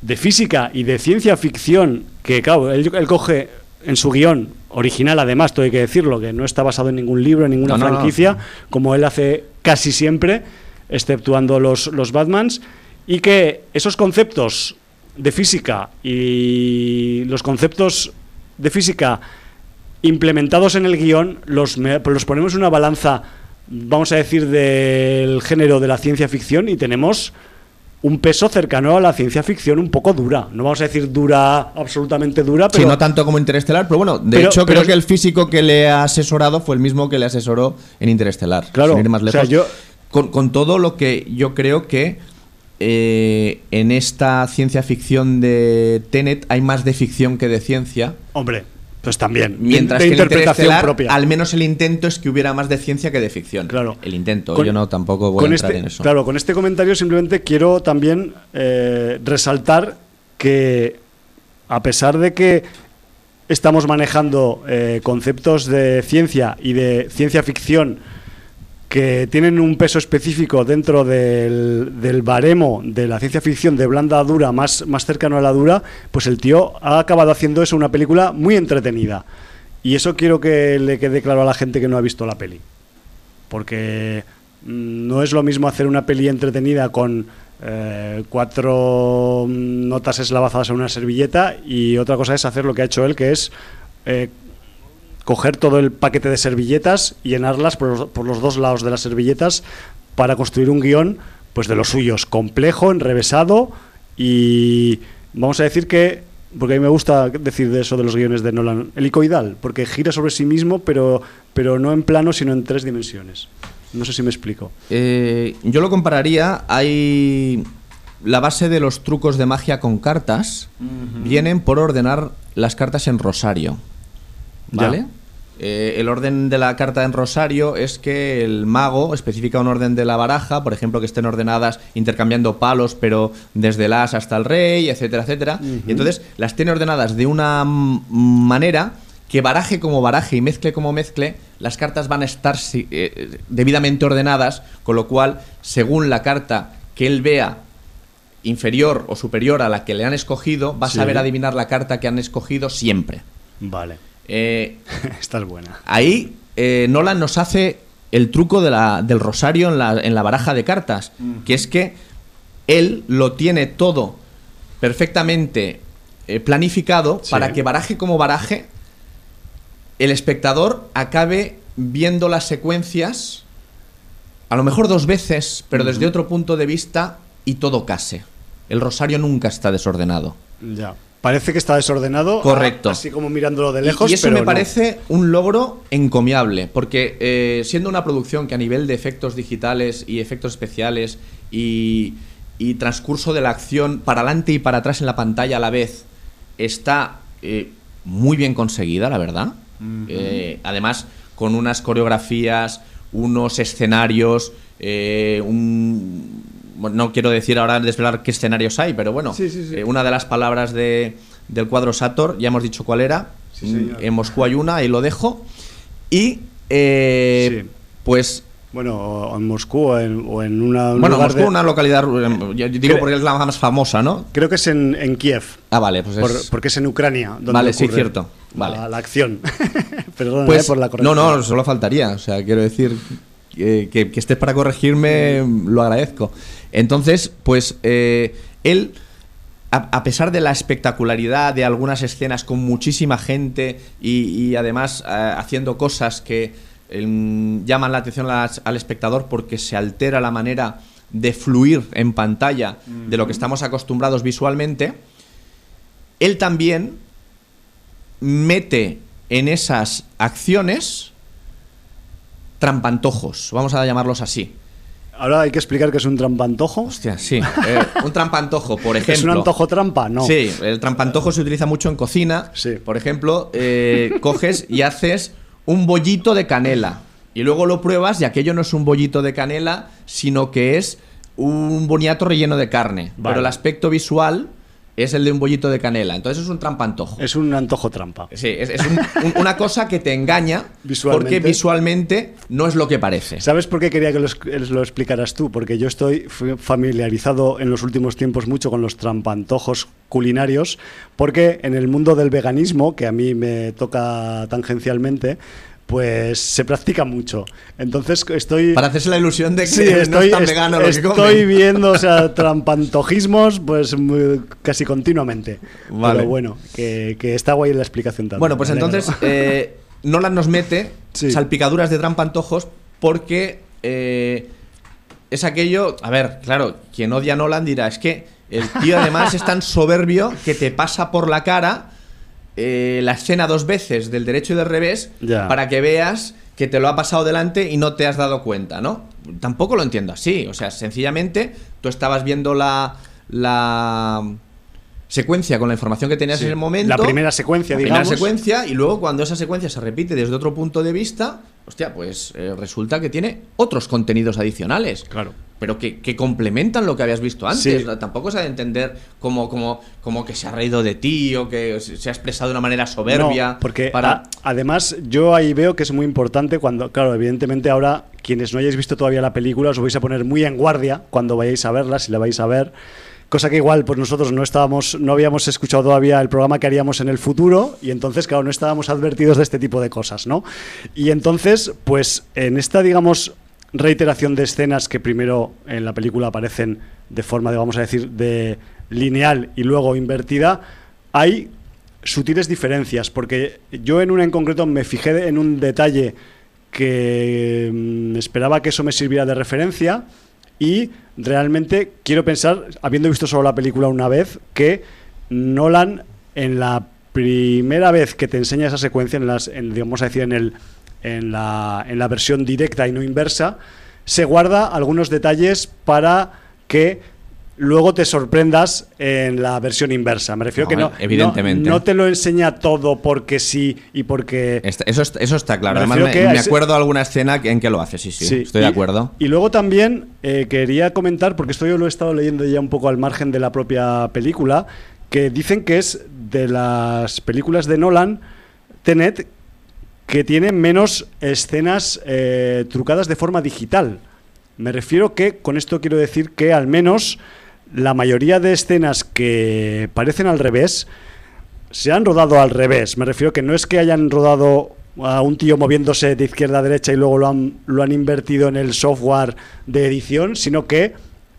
S1: de física y de ciencia ficción, que claro, él coge en su guion original, además, todo hay que decirlo, que no está basado en ningún libro, en ninguna franquicia, como él hace casi siempre, exceptuando los, los Batmans, y que esos conceptos de física y los conceptos de física implementados en el guion los, los ponemos en una balanza, vamos a decir, del género de la ciencia ficción y tenemos un peso cercano a la ciencia ficción un poco dura. No vamos a decir dura, absolutamente dura, pero...
S2: Sí, no tanto como Interestelar, pero bueno, de hecho creo que el físico que le ha asesorado fue el mismo que le asesoró en Interestelar.
S1: Claro,
S2: más lejos. yo... con, todo lo que yo creo que eh, en esta ciencia ficción de Tenet hay más de ficción que de ciencia.
S1: Hombre, pues también.
S2: Mientras que interpretación propia. Al menos el intento es que hubiera más de ciencia que de ficción.
S1: Claro.
S2: El intento. yo no tampoco voy a entrar
S1: este,
S2: en eso.
S1: Claro, con este comentario simplemente quiero también eh, resaltar que a pesar de que estamos manejando eh, conceptos de ciencia y de ciencia ficción que tienen un peso específico dentro del, baremo de la ciencia ficción de blanda dura, más, más cercano a la dura, pues el tío ha acabado haciendo eso una película muy entretenida. Y eso quiero que le quede claro a la gente que no ha visto la peli. Porque mm, no es lo mismo hacer una peli entretenida con eh, cuatro notas eslavazadas en una servilleta y otra cosa es hacer lo que ha hecho él, que es eh, coger todo el paquete de servilletas y llenarlas por los, dos lados de las servilletas para construir un guion pues de los suyos, complejo, enrevesado y vamos a decir que porque a mí me gusta decir de eso de los guiones de Nolan, helicoidal, porque gira sobre sí mismo, pero, pero no en plano, sino en tres dimensiones. No sé si me explico.
S2: Eh, yo lo compararía, hay la base de los trucos de magia con cartas vienen por ordenar las cartas en rosario. ¿Vale? Eh, el orden de la carta en rosario es que el mago especifica un orden de la baraja, por ejemplo, que estén ordenadas intercambiando palos, pero desde el as hasta el rey, etcétera, etcétera. Y entonces las tiene ordenadas de una manera que baraje como baraje y mezcle como mezcle, las cartas van a estar eh, debidamente ordenadas, con lo cual, según la carta que él vea inferior o superior a la que le han escogido, va a saber adivinar la carta que han escogido siempre.
S1: Vale. Eh, Esta es buena.
S2: Ahí eh, Nolan nos hace el truco de la, del rosario en la, en la, baraja de cartas, que es que él lo tiene todo perfectamente planificado para que baraje como baraje el espectador acabe viendo las secuencias, a lo mejor dos veces, pero desde otro punto de vista y todo case. El rosario nunca está desordenado.
S1: Ya. Parece que está desordenado.
S2: Correcto.
S1: Así como mirándolo de lejos.
S2: Y, eso me parece un logro encomiable, porque eh, siendo una producción que a nivel de efectos digitales y efectos especiales y, transcurso de la acción para adelante y para atrás en la pantalla a la vez está eh, muy bien conseguida, la verdad. Eh, además, con unas coreografías, unos escenarios, eh, no quiero decir ahora desvelar qué escenarios hay, pero bueno, eh, una de las palabras de, del cuadro Sator, ya hemos dicho cuál era, en Moscú hay una, y lo dejo, y pues
S1: bueno, en Moscú o en, una.
S2: bueno, Moscú, una localidad. Yo digo porque es la más famosa, ¿no?
S1: Creo que es en, Kiev.
S2: Ah, vale, pues
S1: es... porque es en Ucrania.
S2: Donde vale, sí, cierto. Vale.
S1: La, acción. Perdón
S2: pues,
S1: eh, por la
S2: corrección. No, no, solo faltaría. O sea, quiero decir que, que, estés para corregirme, lo agradezco. Entonces, pues eh, él. A, pesar de la espectacularidad de algunas escenas con muchísima gente y, además eh, haciendo cosas que llaman la atención al espectador porque se altera la manera de fluir en pantalla de lo que estamos acostumbrados visualmente, él también mete en esas acciones trampantojos, vamos a llamarlos así.
S1: Ahora hay que explicar que es un trampantojo.
S2: Hostia, sí. Eh, un trampantojo, por ejemplo.
S1: ¿Es un antojo trampa? No.
S2: Sí, el trampantojo se utiliza mucho en cocina.
S1: Sí.
S2: Por ejemplo, eh, coges y haces un bollito de canela. Y luego lo pruebas y aquello no es un bollito de canela, sino que es un boniato relleno de carne. Pero el aspecto visual es el de un bollito de canela. Entonces es un trampa antojo.
S1: Es un antojo trampa.
S2: Sí, es, una cosa que te engaña porque visualmente no es lo que parece.
S1: ¿Sabes por qué quería que lo, explicaras tú? Porque yo estoy familiarizado en los últimos tiempos mucho con los trampantojos culinarios, porque en el mundo del veganismo, que a mí me toca tangencialmente, pues se practica mucho. Entonces estoy...
S2: Para hacerse la ilusión de que
S1: sí, estoy, no es vegano lo Estoy viendo, o sea, trampantojismos pues casi continuamente. Vale. Pero bueno, que, está guay la explicación también.
S2: Bueno, pues entonces eh, Nolan nos mete salpicaduras de trampantojos porque eh, es aquello... A ver, claro, quien odia a Nolan dirá, es que el tío además es tan soberbio que te pasa por la cara eh, la escena dos veces del derecho y del revés para que veas que te lo ha pasado delante y no te has dado cuenta, ¿no? Tampoco lo entiendo así. O sea, sencillamente tú estabas viendo la, la secuencia con la información que tenías en el momento.
S1: La primera secuencia,
S2: la
S1: digamos.
S2: primera secuencia, y luego cuando esa secuencia se repite desde otro punto de vista, hostia, pues eh, resulta que tiene otros contenidos adicionales.
S1: Claro
S2: pero que, complementan lo que habías visto antes. Tampoco se ha de entender como, como, como que se ha reído de ti o que se ha expresado de una manera soberbia.
S1: porque para... además yo ahí veo que es muy importante cuando, claro, evidentemente ahora quienes no hayáis visto todavía la película os vais a poner muy en guardia cuando vayáis a verla, si la vais a ver cosa que igual pues nosotros no estábamos no habíamos escuchado todavía el programa que haríamos en el futuro y entonces claro no estábamos advertidos de este tipo de cosas no y entonces pues en esta digamos reiteración de escenas que primero en la película aparecen de forma, de, vamos a decir, de lineal y luego invertida, hay sutiles diferencias, porque yo en una en concreto me fijé en un detalle que mm, esperaba que eso me sirviera de referencia y realmente quiero pensar, habiendo visto solo la película una vez, que Nolan en la primera vez que te enseña esa secuencia, en las, en, digamos a decir, en el en la, en la versión directa y no inversa, se guarda algunos detalles para que luego te sorprendas en la versión inversa. Me refiero que no,
S2: evidentemente.
S1: No, te lo enseña todo porque sí y porque...
S2: Eso, eso está claro. Además, me, acuerdo de alguna escena en que lo hace, sí, sí, estoy de acuerdo.
S1: Y luego también eh, quería comentar, porque esto yo lo he estado leyendo ya un poco al margen de la propia película, que dicen que es de las películas de Nolan, Tenet, que tiene menos escenas eh, trucadas de forma digital. Me refiero que, con esto quiero decir que al menos la mayoría de escenas que parecen al revés se han rodado al revés. Me refiero que no es que hayan rodado a un tío moviéndose de izquierda a derecha y luego lo han, lo han invertido en el software de edición, sino que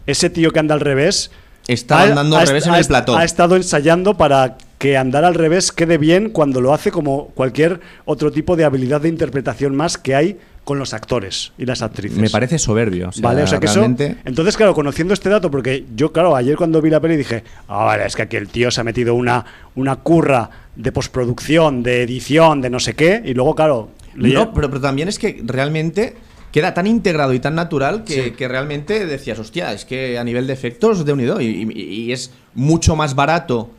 S1: ese tío que anda al revés
S2: Está andando al revés en el plató.
S1: Ha estado ensayando para que andar al revés quede bien cuando lo hace como cualquier otro tipo de habilidad de interpretación más que hay con los actores y las actrices.
S2: Me parece soberbio.
S1: vale, o sea que Entonces, claro, conociendo este dato, porque yo, claro, ayer cuando vi la peli dije, ah, vale, es que aquí el tío se ha metido una, una curra de postproducción, de edición, de no sé qué, y luego, claro.
S2: No, pero, pero también es que realmente queda tan integrado y tan natural que, que, realmente decías, hostia, es que a nivel de efectos de unido y, y es mucho más barato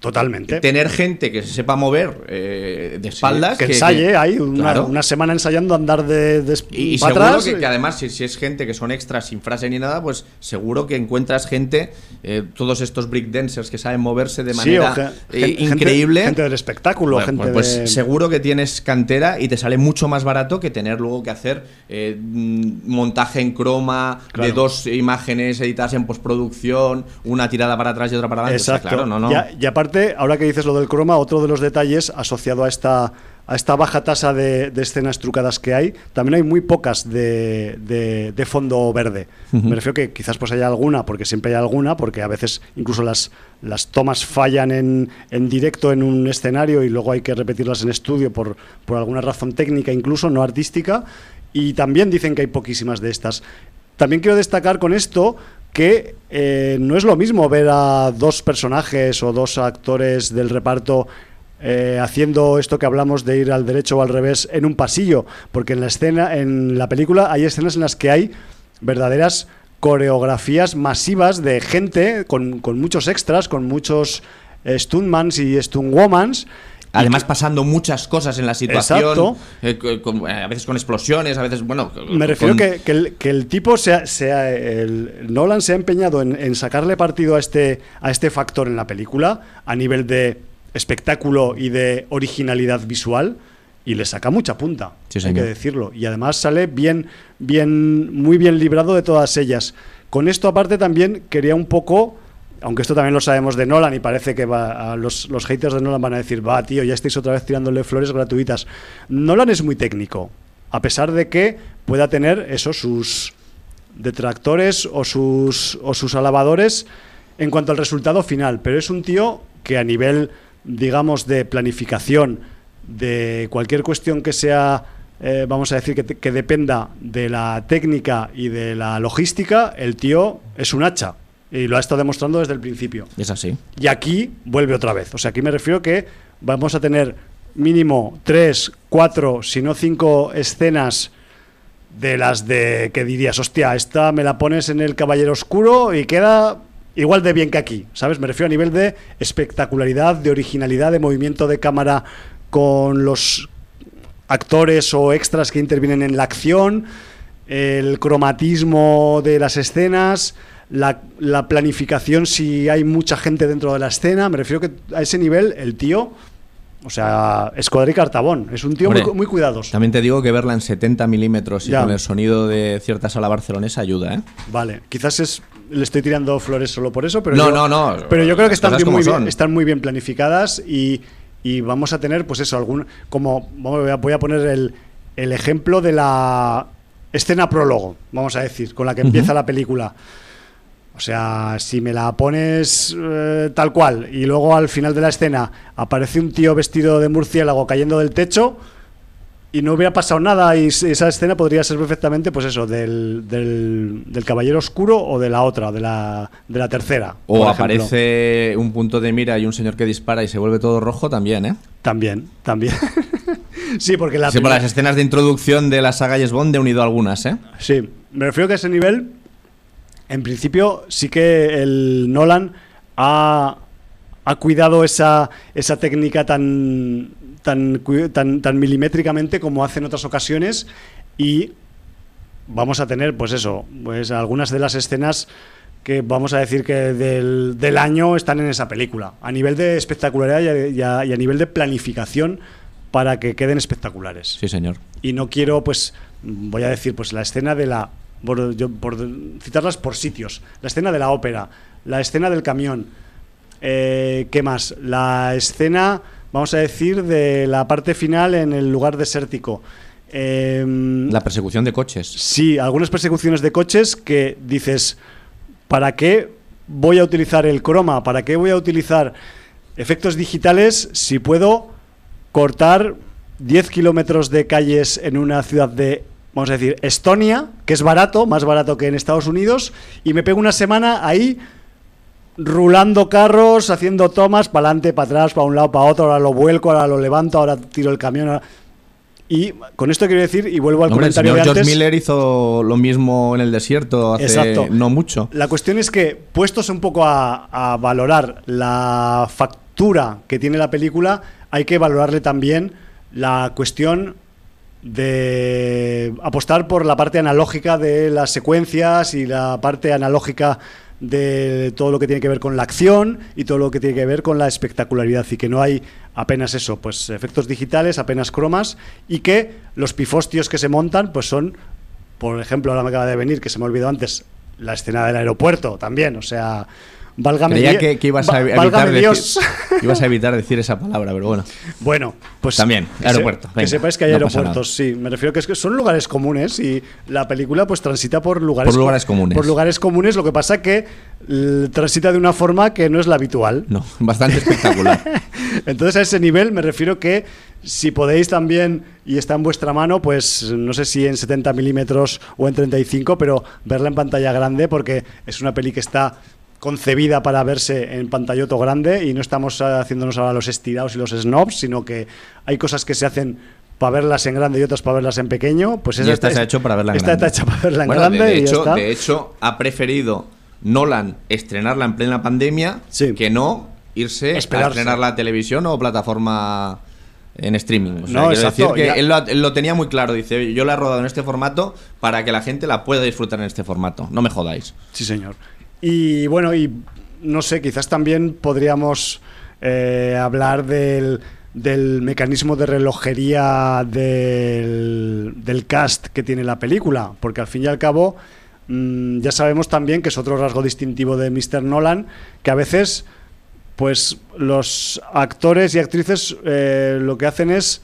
S1: Totalmente.
S2: Tener gente que se sepa mover eh, de espaldas.
S1: que, ensaye ahí, una, semana ensayando andar de, de
S2: Y, seguro que, además, si, es gente que son extras sin frase ni nada, pues seguro que encuentras gente, eh, todos estos breakdancers que saben moverse de manera eh, increíble.
S1: Gente, del espectáculo, gente
S2: pues, pues seguro que tienes cantera y te sale mucho más barato que tener luego que hacer mm, montaje en croma de dos imágenes editadas en postproducción, una tirada para atrás y otra para adelante.
S1: Exacto. claro, no, no. y aparte ahora que dices lo del croma, otro de los detalles asociado a esta, a esta baja tasa de, escenas trucadas que hay, también hay muy pocas de, fondo verde. Me refiero que quizás pues haya alguna, porque siempre hay alguna, porque a veces incluso las, las tomas fallan en, en directo en un escenario y luego hay que repetirlas en estudio por, por alguna razón técnica, incluso no artística. Y también dicen que hay poquísimas de estas. También quiero destacar con esto que eh, no es lo mismo ver a dos personajes o dos actores del reparto eh, haciendo esto que hablamos de ir al derecho o al revés en un pasillo, porque en la escena, en la película hay escenas en las que hay verdaderas coreografías masivas de gente con, con muchos extras, con muchos stuntmans y stuntwomans
S2: Además, pasando muchas cosas en la situación, eh, eh, a veces con explosiones, a veces, bueno.
S1: Me refiero que, que, el, tipo, sea, sea el, Nolan se ha empeñado en, sacarle partido a este, a este factor en la película, a nivel de espectáculo y de originalidad visual, y le saca mucha punta, hay que decirlo. Y además sale bien, bien, muy bien librado de todas ellas. Con esto, aparte, también quería un poco aunque esto también lo sabemos de Nolan y parece que va, los, los, haters de Nolan van a decir, va, tío, ya estáis otra vez tirándole flores gratuitas. Nolan es muy técnico, a pesar de que pueda tener eso, sus detractores o sus, o sus alabadores en cuanto al resultado final, pero es un tío que a nivel, digamos, de planificación, de cualquier cuestión que sea, eh, vamos a decir, que, que dependa de la técnica y de la logística, el tío es un hacha. Y lo ha estado demostrando desde el principio.
S2: Es así.
S1: Y aquí vuelve otra vez. O sea, aquí me refiero que vamos a tener mínimo tres, cuatro, si no cinco escenas de las de que dirías, hostia, esta me la pones en el Caballero Oscuro y queda igual de bien que aquí, ¿sabes? Me refiero a nivel de espectacularidad, de originalidad, de movimiento de cámara con los actores o extras que intervienen en la acción, el cromatismo de las escenas la, planificación si hay mucha gente dentro de la escena. Me refiero que a ese nivel el tío... O sea, Escuadra y Cartabón. Es un tío muy, cuidadoso.
S2: También te digo que verla en 70 milímetros y con el sonido de cierta sala barcelonesa ayuda, ¿eh?
S1: Vale. Quizás es, le estoy tirando flores solo por eso, pero.
S2: No, no, no.
S1: Pero yo creo que están muy, bien, están muy bien planificadas y, vamos a tener, pues eso, algún. Como. Voy a poner el, el ejemplo de la escena prólogo, vamos a decir, con la que empieza la película. O sea, si me la pones eh, tal cual y luego al final de la escena aparece un tío vestido de murciélago cayendo del techo y no hubiera pasado nada y esa escena podría ser perfectamente, pues eso, del, del, Caballero Oscuro o de la otra, de la, de la tercera.
S2: O aparece un punto de mira y un señor que dispara y se vuelve todo rojo también, ¿eh?
S1: También, también. sí, porque la
S2: sí, por las escenas de introducción de la saga Yes Bond he unido algunas, ¿eh?
S1: Sí, me refiero que a ese nivel en principio sí que el Nolan ha, ha cuidado esa, esa técnica tan, tan, tan, tan milimétricamente como hace en otras ocasiones y vamos a tener, pues eso, pues algunas de las escenas que vamos a decir que del, del año están en esa película, a nivel de espectacularidad y a, y a, nivel de planificación para que queden espectaculares.
S2: Sí, señor.
S1: Y no quiero, pues, voy a decir, pues la escena de la, por, yo, por citarlas por sitios, la escena de la ópera, la escena del camión, eh, ¿qué más? La escena, vamos a decir, de la parte final en el lugar desértico.
S2: Eh, la persecución de coches.
S1: Sí, algunas persecuciones de coches que dices, ¿para qué voy a utilizar el croma? ¿Para qué voy a utilizar efectos digitales si puedo cortar 10 kilómetros de calles en una ciudad de, vamos a decir, Estonia, que es barato, más barato que en Estados Unidos, y me pego una semana ahí rulando carros, haciendo tomas, para adelante, para atrás, para un lado, para otro, ahora lo vuelco, ahora lo levanto, ahora tiro el camión. Ahora... Y con esto quiero decir, y vuelvo al
S2: Hombre,
S1: comentario
S2: el
S1: de
S2: George
S1: antes.
S2: Miller hizo lo mismo en el desierto hace
S1: Exacto.
S2: no mucho.
S1: La cuestión es que, puestos un poco a, a valorar la factura que tiene la película, hay que valorarle también la cuestión de apostar por la parte analógica de las secuencias y la parte analógica de todo lo que tiene que ver con la acción y todo lo que tiene que ver con la espectacularidad. Y que no hay apenas eso, pues efectos digitales, apenas cromas y que los pifostios que se montan pues son, por ejemplo, ahora me acaba de venir que se me olvidó antes la escena del aeropuerto también, o sea, válgame
S2: Creía que, que ibas, a evitar
S1: válgame
S2: decir,
S1: Dios.
S2: ibas a evitar decir esa palabra, pero bueno.
S1: Bueno, pues
S2: También, aeropuerto,
S1: Que, sepáis que hay
S2: no
S1: aeropuertos, sí. Me refiero que, es que son lugares comunes y la película pues transita por lugares
S2: Por lugares comunes.
S1: Por lugares comunes, lo que pasa que transita de una forma que no es la habitual.
S2: No, bastante espectacular.
S1: Entonces a ese nivel me refiero que si podéis también y está en vuestra mano, pues no sé si en 70 milímetros o en 35, pero verla en pantalla grande porque es una peli que está concebida para verse en pantalloto grande y no estamos eh, haciéndonos ahora los estirados y los snobs, sino que hay cosas que se hacen para verlas en grande y otras para verlas en pequeño, pues
S2: esta se ha hecho para verla en
S1: esta
S2: grande.
S1: está hecha para verla en
S2: Bueno,
S1: grande
S2: de, de
S1: y ya
S2: hecho,
S1: está.
S2: de hecho, ha preferido Nolan estrenarla en plena pandemia
S1: Sí.
S2: que no irse
S1: Esperarse.
S2: a estrenarla a televisión o plataforma en streaming. O sea,
S1: No, exacto,
S2: decir que
S1: ya-
S2: él lo, él lo tenía muy claro. Dice, yo la he rodado en este formato para que la gente la pueda disfrutar en este formato. No me jodáis.
S1: Sí, señor. Y bueno, y no sé, quizás también podríamos eh, hablar del, del mecanismo de relojería del, del cast que tiene la película, porque al fin y al cabo mm, ya sabemos también que es otro rasgo distintivo de Mr. Nolan, que a veces pues los actores y actrices eh, lo que hacen es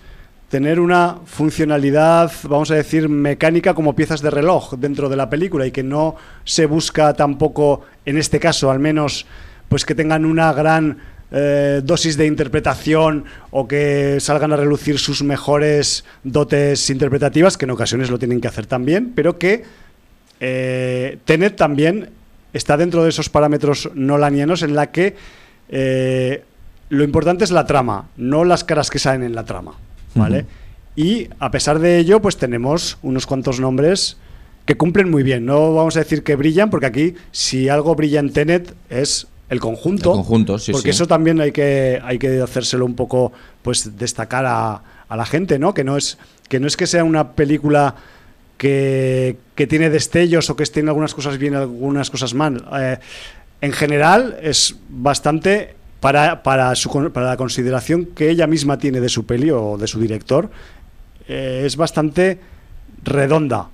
S1: tener una funcionalidad, vamos a decir, mecánica como piezas de reloj dentro de la película y que no se busca tampoco, en este caso al menos, pues que tengan una gran eh, dosis de interpretación o que salgan a relucir sus mejores dotes interpretativas, que en ocasiones lo tienen que hacer también, pero que eh, Tenet también está dentro de esos parámetros nolanianos en la que eh, lo importante es la trama, no las caras que salen en la trama, ¿vale? Y a pesar de ello, pues tenemos unos cuantos nombres que cumplen muy bien. No vamos a decir que brillan, porque aquí si algo brilla en Tenet es el conjunto.
S2: El conjunto, sí,
S1: Porque
S2: sí.
S1: eso también hay que, hay que hacérselo un poco, pues destacar a, a la gente, ¿no? Que no es que no es que sea una película que, que tiene destellos o que tiene algunas cosas bien, algunas cosas mal. Eh, en general es bastante para, para, su, para la consideración que ella misma tiene de su peli o de su director, eh, es bastante redonda.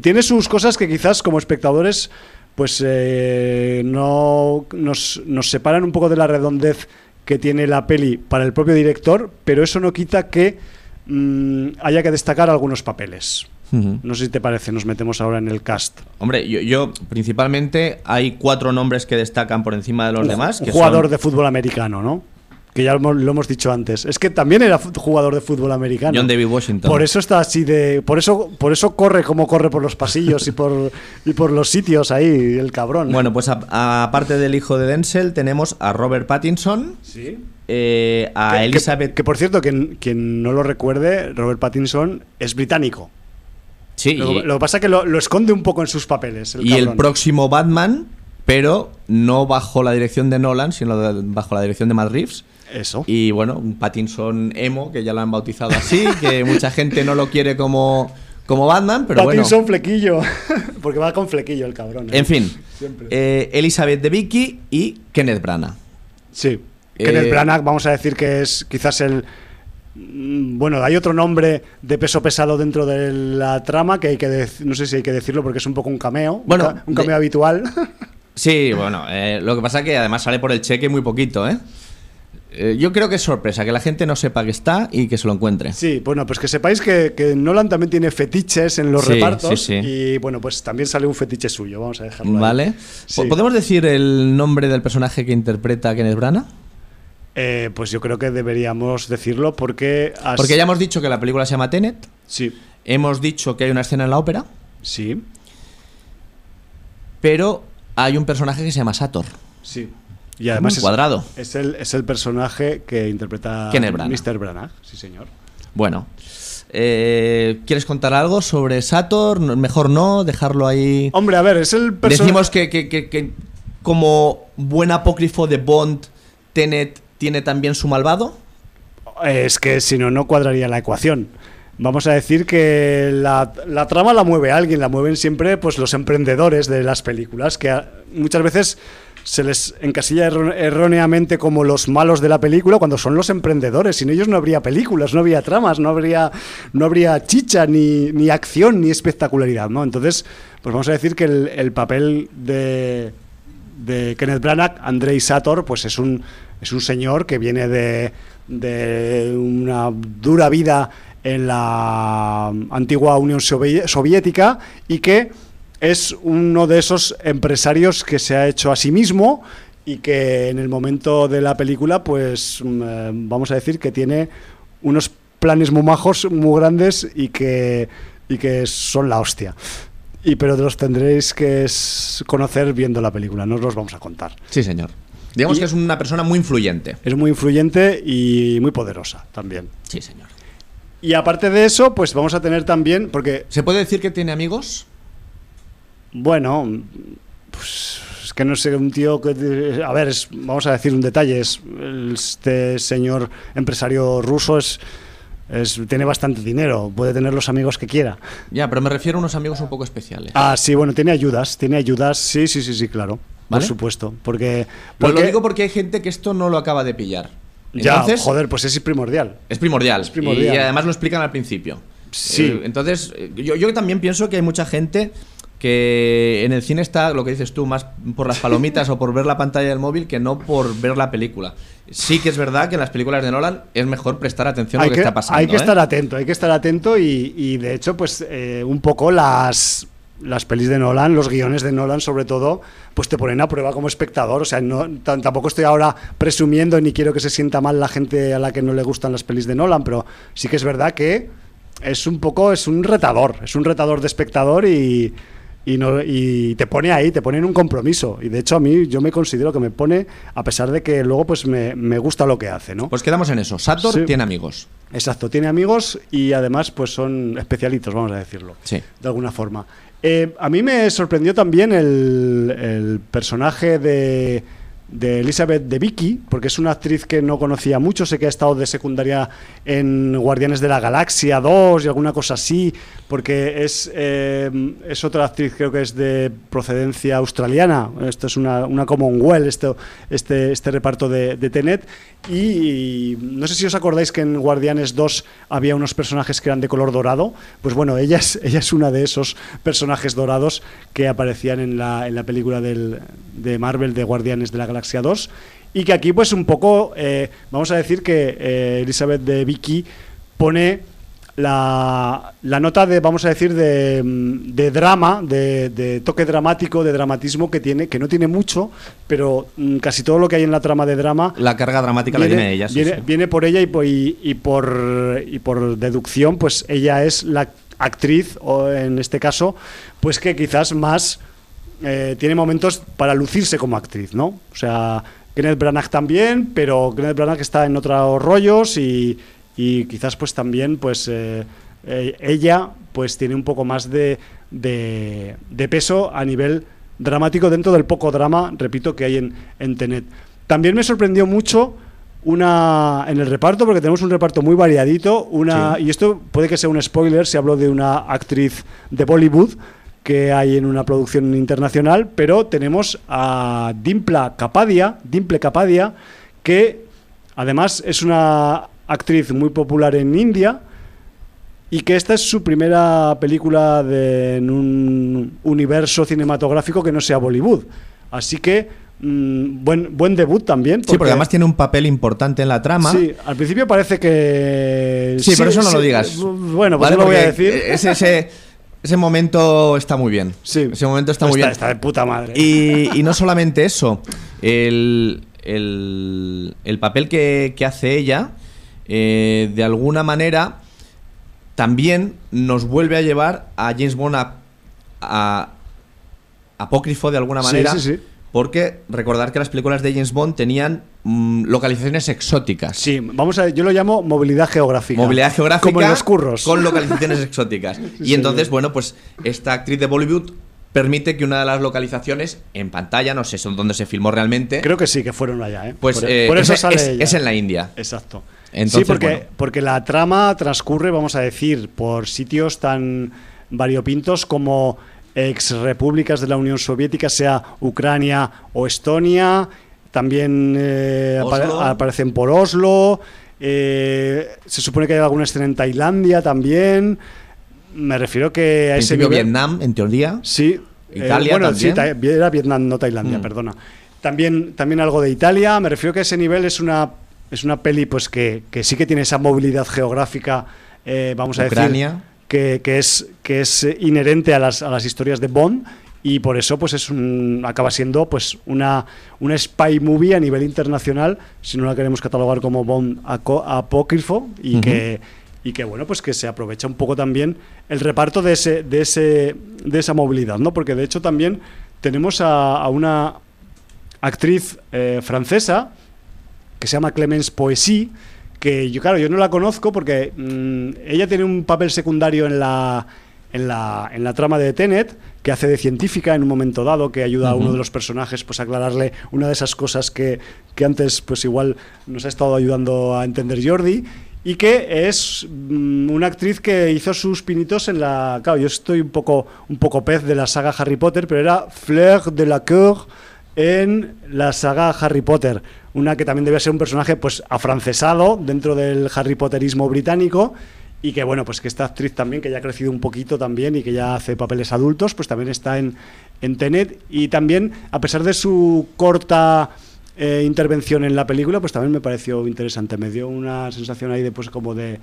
S1: Tiene sus cosas que quizás como espectadores pues eh, no nos, nos separan un poco de la redondez que tiene la peli para el propio director, pero eso no quita que mm, haya que destacar algunos papeles. No sé si te parece, nos metemos ahora en el cast.
S2: Hombre, yo, yo, principalmente hay cuatro nombres que destacan por encima de los
S1: Un
S2: demás. Que
S1: un jugador
S2: son-
S1: de fútbol americano, ¿no? Que ya lo hemos, lo hemos dicho antes. Es que también era jugador de fútbol americano.
S2: John David Washington.
S1: Por eso está así de. Por eso, por eso corre como corre por los pasillos y por, y por los sitios ahí, el cabrón.
S2: Bueno, pues aparte del hijo de Denzel, tenemos a Robert Pattinson,
S1: sí.
S2: eh, a
S1: Que- que-
S2: Elizabeth.
S1: Que, por cierto, quien, quien no lo recuerde, Robert Pattinson es británico.
S2: Sí,
S1: lo, que pasa es que lo, esconde un poco en sus papeles.
S2: y el próximo Batman, pero no bajo la dirección de Nolan, sino bajo la dirección de Matt Reeves.
S1: Eso.
S2: Y bueno, un Pattinson emo, que ya lo han bautizado así, que mucha gente no lo quiere como, como Batman, pero
S1: Pattinson flequillo, porque va con flequillo el cabrón.
S2: ¿eh? En fin, eh, Elizabeth de Vicky y Kenneth Branagh.
S1: Sí, Kenneth eh, Branagh, vamos a decir que es quizás el bueno, hay otro nombre de peso pesado dentro de la trama que hay que no sé si hay que decirlo porque es un poco un cameo,
S2: bueno,
S1: un cameo habitual.
S2: Sí, bueno, eh, lo que pasa es que además sale por el cheque muy poquito, ¿eh? ¿eh? Yo creo que es sorpresa, que la gente no sepa que está y que se lo encuentre.
S1: Sí, bueno, pues que sepáis que, Nolan también tiene fetiches en los repartos. Y bueno, pues también sale un fetiche suyo, vamos a dejarlo.
S2: Vale. ¿Podemos decir el nombre del personaje que interpreta Kenneth Branagh?
S1: Eh, pues yo creo que deberíamos decirlo porque...
S2: Porque ya hemos dicho que la película se llama Tenet.
S1: Sí.
S2: Hemos dicho que hay una escena en la ópera.
S1: Sí.
S2: Pero hay un personaje que se llama Sator.
S1: Sí. Y además
S2: es, cuadrado.
S1: Es el, es el personaje que interpreta Mr. Branagh. Sí, señor.
S2: Bueno. Eh, ¿Quieres contar algo sobre Sator? Mejor no, dejarlo ahí.
S1: Hombre, a ver, es el
S2: personaje. Decimos que, que, que como buen apócrifo de Bond, Tenet tiene también su malvado?
S1: Es que si no, no cuadraría la ecuación. Vamos a decir que la, trama la mueve alguien, la mueven siempre pues los emprendedores de las películas, que muchas veces se les encasilla erróneamente como los malos de la película cuando son los emprendedores. Sin ellos no habría películas, no habría tramas, no habría, no habría chicha, ni, ni acción, ni espectacularidad. ¿no? Entonces, pues vamos a decir que el, papel de, de Kenneth Branagh, Andrei Sator, pues es un es un señor que viene de, una dura vida en la antigua Unión Soviética y que es uno de esos empresarios que se ha hecho a sí mismo y que en el momento de la película, pues mm, eh, vamos a decir que tiene unos planes muy majos, muy grandes y que, y que son la hostia. Y pero los tendréis que conocer viendo la película, no os los vamos a contar.
S2: Sí, señor. Digamos que es una persona muy influyente.
S1: Es muy influyente y muy poderosa también.
S2: Sí, señor.
S1: Y aparte de eso, pues vamos a tener también, porque...
S2: ¿Se puede decir que tiene amigos?
S1: Bueno, pues es que no sé, un tío que... A ver, vamos a decir un detalle, es, este señor empresario ruso es... Es, tiene bastante dinero, puede tener los amigos que quiera.
S2: Ya, pero me refiero a unos amigos un poco especiales.
S1: Ah, sí, bueno, tiene ayudas, tiene ayudas, sí, sí, sí, sí, claro. Por supuesto, porque,
S2: porque... lo digo porque hay gente que esto no lo acaba de pillar.
S1: ya, joder, pues es primordial.
S2: Es primordial. Es primordial. Y, además lo explican al principio.
S1: Sí.
S2: Eh, entonces, yo, yo también pienso que hay mucha gente que en el cine está, lo que dices tú, más por las palomitas o por ver la pantalla del móvil que no por ver la película. Sí que es verdad que en las películas de Nolan es mejor prestar atención a lo que, está pasando.
S1: Hay que
S2: ¿eh?
S1: estar atento, hay que estar atento y, de hecho, pues eh, un poco las las pelis de Nolan, los guiones de Nolan sobre todo, pues te ponen a prueba como espectador. O sea, no, tampoco estoy ahora presumiendo ni quiero que se sienta mal la gente a la que no le gustan las pelis de Nolan, pero sí que es verdad que es un poco, es un retador, es un retador de espectador y, y, no, y te pone ahí, te pone en un compromiso. Y de hecho a mí yo me considero que me pone, a pesar de que luego pues me, gusta lo que hace, ¿no?
S2: Pues quedamos en eso. Sator tiene amigos.
S1: Exacto, tiene amigos y además pues son especialitos, vamos a decirlo.
S2: Sí.
S1: De alguna forma. Eh, a mí me sorprendió también el personaje de de Elizabeth de Vicky, porque es una actriz que no conocía mucho, sé que ha estado de secundaria en Guardianes de la Galaxia 2 y alguna cosa así, porque es, eh, es otra actriz, creo que es de procedencia australiana, esto es una, una Commonwealth, esto, este, este reparto de, de Tenet, y, no sé si os acordáis que en Guardianes 2 había unos personajes que eran de color dorado, pues bueno, ella es, ella es una de esos personajes dorados que aparecían en la, en la película del, de Marvel de Guardianes de la Galaxia 2 y que aquí pues un poco, eh, vamos a decir que eh, Elizabeth de Vicky pone la, la, nota de, vamos a decir, de, de drama, de, toque dramático, de dramatismo que tiene, que no tiene mucho, pero mm, casi todo lo que hay en la trama de drama.
S2: La carga dramática la tiene ella,
S1: viene, viene, por ella y, y, por, y por deducción, pues ella es la actriz, o en este caso, pues que quizás más eh, tiene momentos para lucirse como actriz, ¿no? O sea, Kenneth Branagh también, pero Kenneth Branagh está en otros rollos y, quizás pues también pues eh, eh, ella pues tiene un poco más de, de, peso a nivel dramático dentro del poco drama, repito, que hay en, en Tenet. También me sorprendió mucho una en el reparto, porque tenemos un reparto muy variadito, una y esto puede que sea un spoiler si hablo de una actriz de Bollywood que hay en una producción internacional, pero tenemos a Dimpla Kapadia, Dimple Kapadia, que además es una actriz muy popular en India y que esta es su primera película de, en un universo cinematográfico que no sea Bollywood. Así que mm, buen, buen debut también.
S2: sí, porque además tiene un papel importante en la trama.
S1: Sí, al principio parece que...
S2: Sí, pero eso no lo digas.
S1: Bueno, pues lo voy a decir.
S2: ese, ese momento está muy bien.
S1: Sí.
S2: Ese momento está muy bien.
S1: Está de puta madre.
S2: Y, no solamente eso. El, papel que, hace ella, eh, de alguna manera, también nos vuelve a llevar a James Bond a, apócrifo de alguna manera.
S1: Sí, sí, sí.
S2: Porque recordar que las películas de James Bond tenían mm, localizaciones exóticas.
S1: Sí, vamos a yo lo llamo movilidad geográfica.
S2: Movilidad geográfica.
S1: Como en los curros.
S2: Con localizaciones exóticas. y entonces, bueno, pues esta actriz de Bollywood permite que una de las localizaciones en pantalla, no sé son dónde se filmó realmente.
S1: Creo que sí, que fueron allá, ¿eh?
S2: Pues eh, por, eso es, sale es, en la India.
S1: Exacto. sí, porque, porque la trama transcurre, vamos a decir, por sitios tan variopintos como ex repúblicas de la Unión Soviética, sea Ucrania o Estonia, también eh, aparecen por Oslo, eh, se supone que hay alguna escena en Tailandia también. Me refiero que
S2: a ese Vietnam, en teoría.
S1: Sí.
S2: Eh, Italia bueno, sí,
S1: era Vietnam, no Tailandia, mm. perdona. También, también algo de Italia. Me refiero que ese nivel es una, es una peli pues que, que sí que tiene esa movilidad geográfica, vamos a decir que, es, que es inherente a las, a las historias de Bond y por eso pues es un, acaba siendo pues una, una spy movie a nivel internacional si no la queremos catalogar como Bond apócrifo y que y que bueno pues que se aprovecha un poco también el reparto de ese de ese de esa movilidad no porque de hecho también tenemos a, una actriz eh, francesa que se llama Clemence Poesy que yo, claro, yo no la conozco porque mm, ella tiene un papel secundario en la, en la, en la trama de Tenet, que hace de científica en un momento dado, que ayuda a uno de los personajes pues, a aclararle una de esas cosas que, que, antes pues igual nos ha estado ayudando a entender Jordi, y que es mm, una actriz que hizo sus pinitos en la... Claro, yo estoy un poco, un poco pez de la saga Harry Potter, pero era Fleur de la Cour en la saga Harry Potter, una que también debe ser un personaje pues afrancesado dentro del Harry Potterismo británico y que bueno, pues que esta actriz también que ya ha crecido un poquito también y que ya hace papeles adultos, pues también está en en Tenet. Y también a pesar de su corta eh, intervención en la película, pues también me pareció interesante, me dio una sensación ahí de pues como de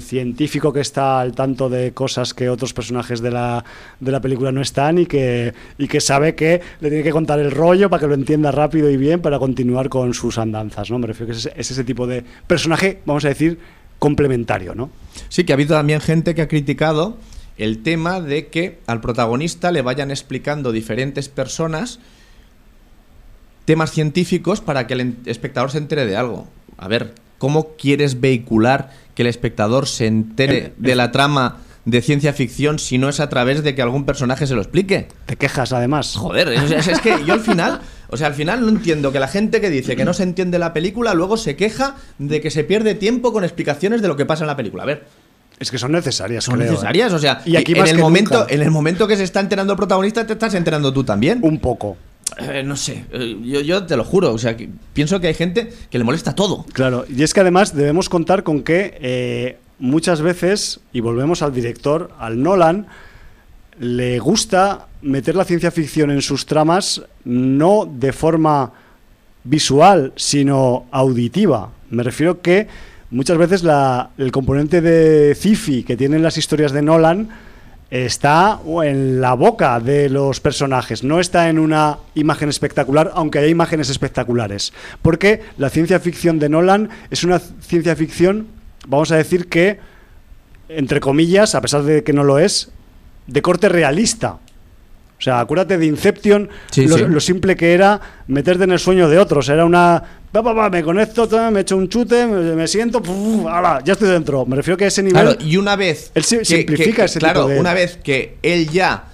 S1: científico que está al tanto de cosas que otros personajes de la, de la película no están y que, y que sabe que le tiene que contar el rollo para que lo entienda rápido y bien para continuar con sus andanzas, ¿no? Me refiero que es, ese tipo de personaje, vamos a decir, complementario, ¿no?
S2: Sí, que ha habido también gente que ha criticado el tema de que al protagonista le vayan explicando diferentes personas temas científicos para que el espectador se entere de algo. A ver, ¿cómo quieres vehicular que el espectador se entere eh, de la trama de ciencia ficción si no es a través de que algún personaje se lo explique.
S1: Te quejas además.
S2: Joder, es, que yo al final, o sea, al final no entiendo que la gente que dice que no se entiende la película luego se queja de que se pierde tiempo con explicaciones de lo que pasa en la película. A ver.
S1: Es que son necesarias,
S2: Son
S1: ¿eh?
S2: necesarias, o sea, y aquí en el momento, en el momento que se está enterando el protagonista te estás enterando tú también.
S1: Un poco.
S2: Eh, no sé, eh, yo, te lo juro, o sea, pienso que hay gente que le molesta todo.
S1: Claro, y es que además debemos contar con que eh, muchas veces, y volvemos al director, al Nolan, le gusta meter la ciencia ficción en sus tramas no de forma visual, sino auditiva. Me refiero que muchas veces la, el componente de Cifi que tienen las historias de Nolan está en la boca de los personajes, no está en una imagen espectacular, aunque hay imágenes espectaculares. Porque la ciencia ficción de Nolan es una ciencia ficción, vamos a decir que, entre comillas, a pesar de que no lo es, de corte realista. O sea, acuérdate de Inception, lo, simple que era meterte en el sueño de otros. Era una. me conecto, me echo un chute, me, siento, ya estoy dentro. Me refiero que a ese nivel.
S2: Claro, y una vez.
S1: Él simplifica ese
S2: Claro, una vez que él ya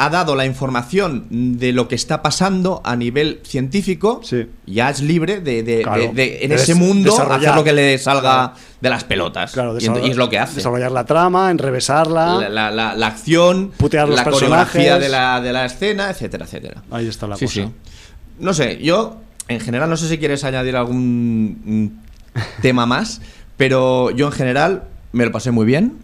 S2: ha dado la información de lo que está pasando a nivel científico, ya es libre de, en ese mundo hacer lo que le salga de las pelotas. y, es lo que hace.
S1: Desarrollar la trama, enrevesarla.
S2: La, la, acción, la coreografía de la, de la escena, etcétera, etcétera.
S1: Ahí está la cosa.
S2: No sé, yo, en general, no sé si quieres añadir algún tema más, pero yo en general me lo pasé muy bien.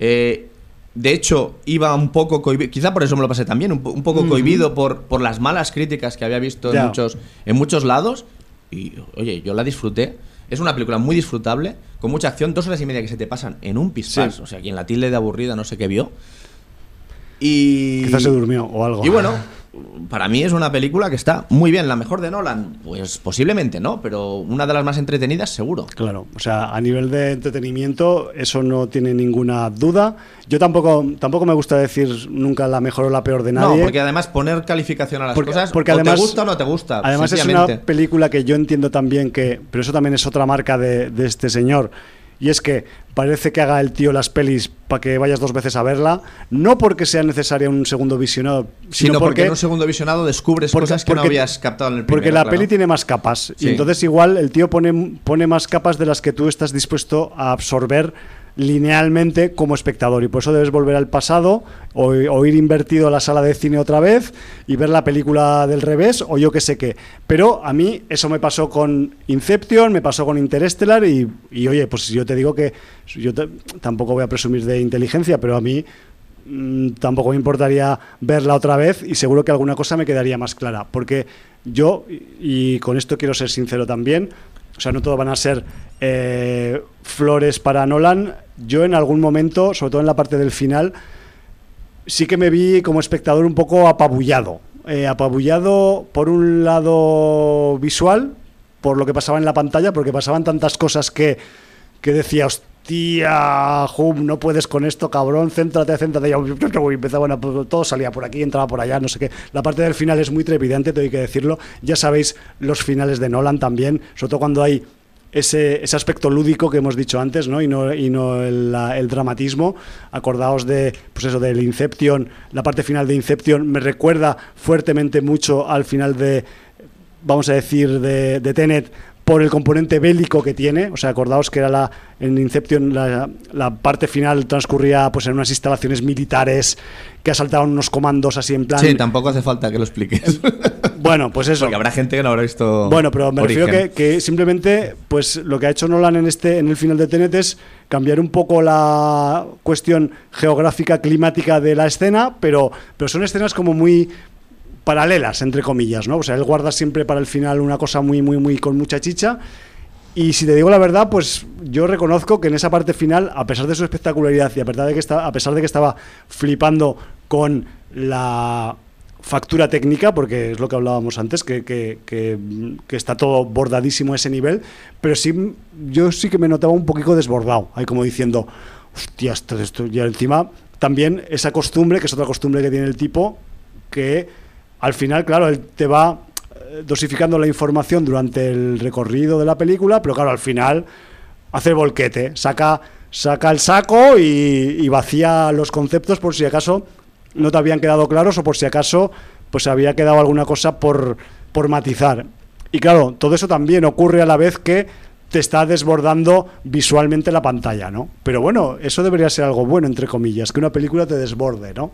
S2: Eh, de hecho, iba un poco cohibido, quizá por eso me lo pasé también, un, poco cohibido por, por las malas críticas que había visto en muchos, en muchos lados. Y oye, yo la disfruté. Es una película muy disfrutable, con mucha acción, dos horas y media que se te pasan en un pispás. O sea, quien la tilde de aburrida no sé qué vio. Y.
S1: Quizás se durmió o algo.
S2: Y bueno, para mí es una película que está muy bien. ¿La mejor de Nolan? Pues posiblemente no, pero una de las más entretenidas seguro.
S1: Claro, o sea, a nivel de entretenimiento eso no tiene ninguna duda. Yo tampoco, tampoco me gusta decir nunca la mejor o la peor de nadie.
S2: No, porque además poner calificación a las cosas,
S1: porque además,
S2: te gusta o no te gusta.
S1: Además es una película que yo entiendo también que, pero eso también es otra marca de, de este señor y es que parece que haga el tío las pelis para que vayas dos veces a verla, no porque sea necesario un segundo visionado,
S2: sino, porque, en un segundo visionado descubres cosas que no habías captado en el
S1: primero. Porque la peli tiene más capas, y entonces igual el tío pone, pone más capas de las que tú estás dispuesto a absorber linealmente como espectador y por eso debes volver al pasado o, ir invertido a la sala de cine otra vez y ver la película del revés o yo que sé qué. Pero a mí eso me pasó con Inception, me pasó con Interstellar y, oye, pues yo te digo que yo tampoco voy a presumir de inteligencia, pero a mí mm, tampoco me importaría verla otra vez y seguro que alguna cosa me quedaría más clara. Porque yo, y con esto quiero ser sincero también, o sea, no todo van a ser eh, flores para Nolan. Yo en algún momento, sobre todo en la parte del final, sí que me vi como espectador un poco apabullado. Eh, apabullado por un lado visual, por lo que pasaba en la pantalla, porque pasaban tantas cosas que, que decía, hostia, Hum, no puedes con esto, cabrón, céntrate, céntrate. Y empezaba, bueno, pues todo salía por aquí, entraba por allá, no sé qué. La parte del final es muy trepidante, tengo que decirlo. Ya sabéis los finales de Nolan también, sobre todo cuando hay ese, ese, aspecto lúdico que hemos dicho antes, ¿no? Y no, y no el, el, dramatismo. Acordaos de, pues eso, del Inception, la parte final de Inception me recuerda fuertemente mucho al final de, vamos a decir, de, de Tenet, por el componente bélico que tiene. O sea, acordaos que era la, en Inception la, la, parte final transcurría pues en unas instalaciones militares que asaltaban unos comandos así en plan.
S2: Sí, tampoco hace falta que lo expliques.
S1: Bueno, pues eso.
S2: Porque habrá gente que no habrá visto.
S1: Bueno, pero me refiero que, que, simplemente, pues lo que ha hecho Nolan en este, en el final de Tenet es cambiar un poco la cuestión geográfica, climática de la escena, pero, pero son escenas como muy paralelas, entre comillas, ¿no? O sea, él guarda siempre para el final una cosa muy, muy, muy con mucha chicha. Y si te digo la verdad, pues yo reconozco que en esa parte final, a pesar de su espectacularidad y a pesar de que, está, a pesar de que estaba flipando con la factura técnica, porque es lo que hablábamos antes, que, que, que, está todo bordadísimo a ese nivel, pero sí, yo sí que me notaba un poquito desbordado, ahí como diciendo, hostia, esto, esto, y encima también esa costumbre, que es otra costumbre que tiene el tipo, que al final, claro, él te va eh, dosificando la información durante el recorrido de la película, pero claro, al final hace el volquete, saca, saca el saco y, vacía los conceptos por si acaso no te habían quedado claros o por si acaso pues había quedado alguna cosa por, por matizar. Y claro, todo eso también ocurre a la vez que te está desbordando visualmente la pantalla, ¿no? Pero bueno, eso debería ser algo bueno, entre comillas, que una película te desborde, ¿no?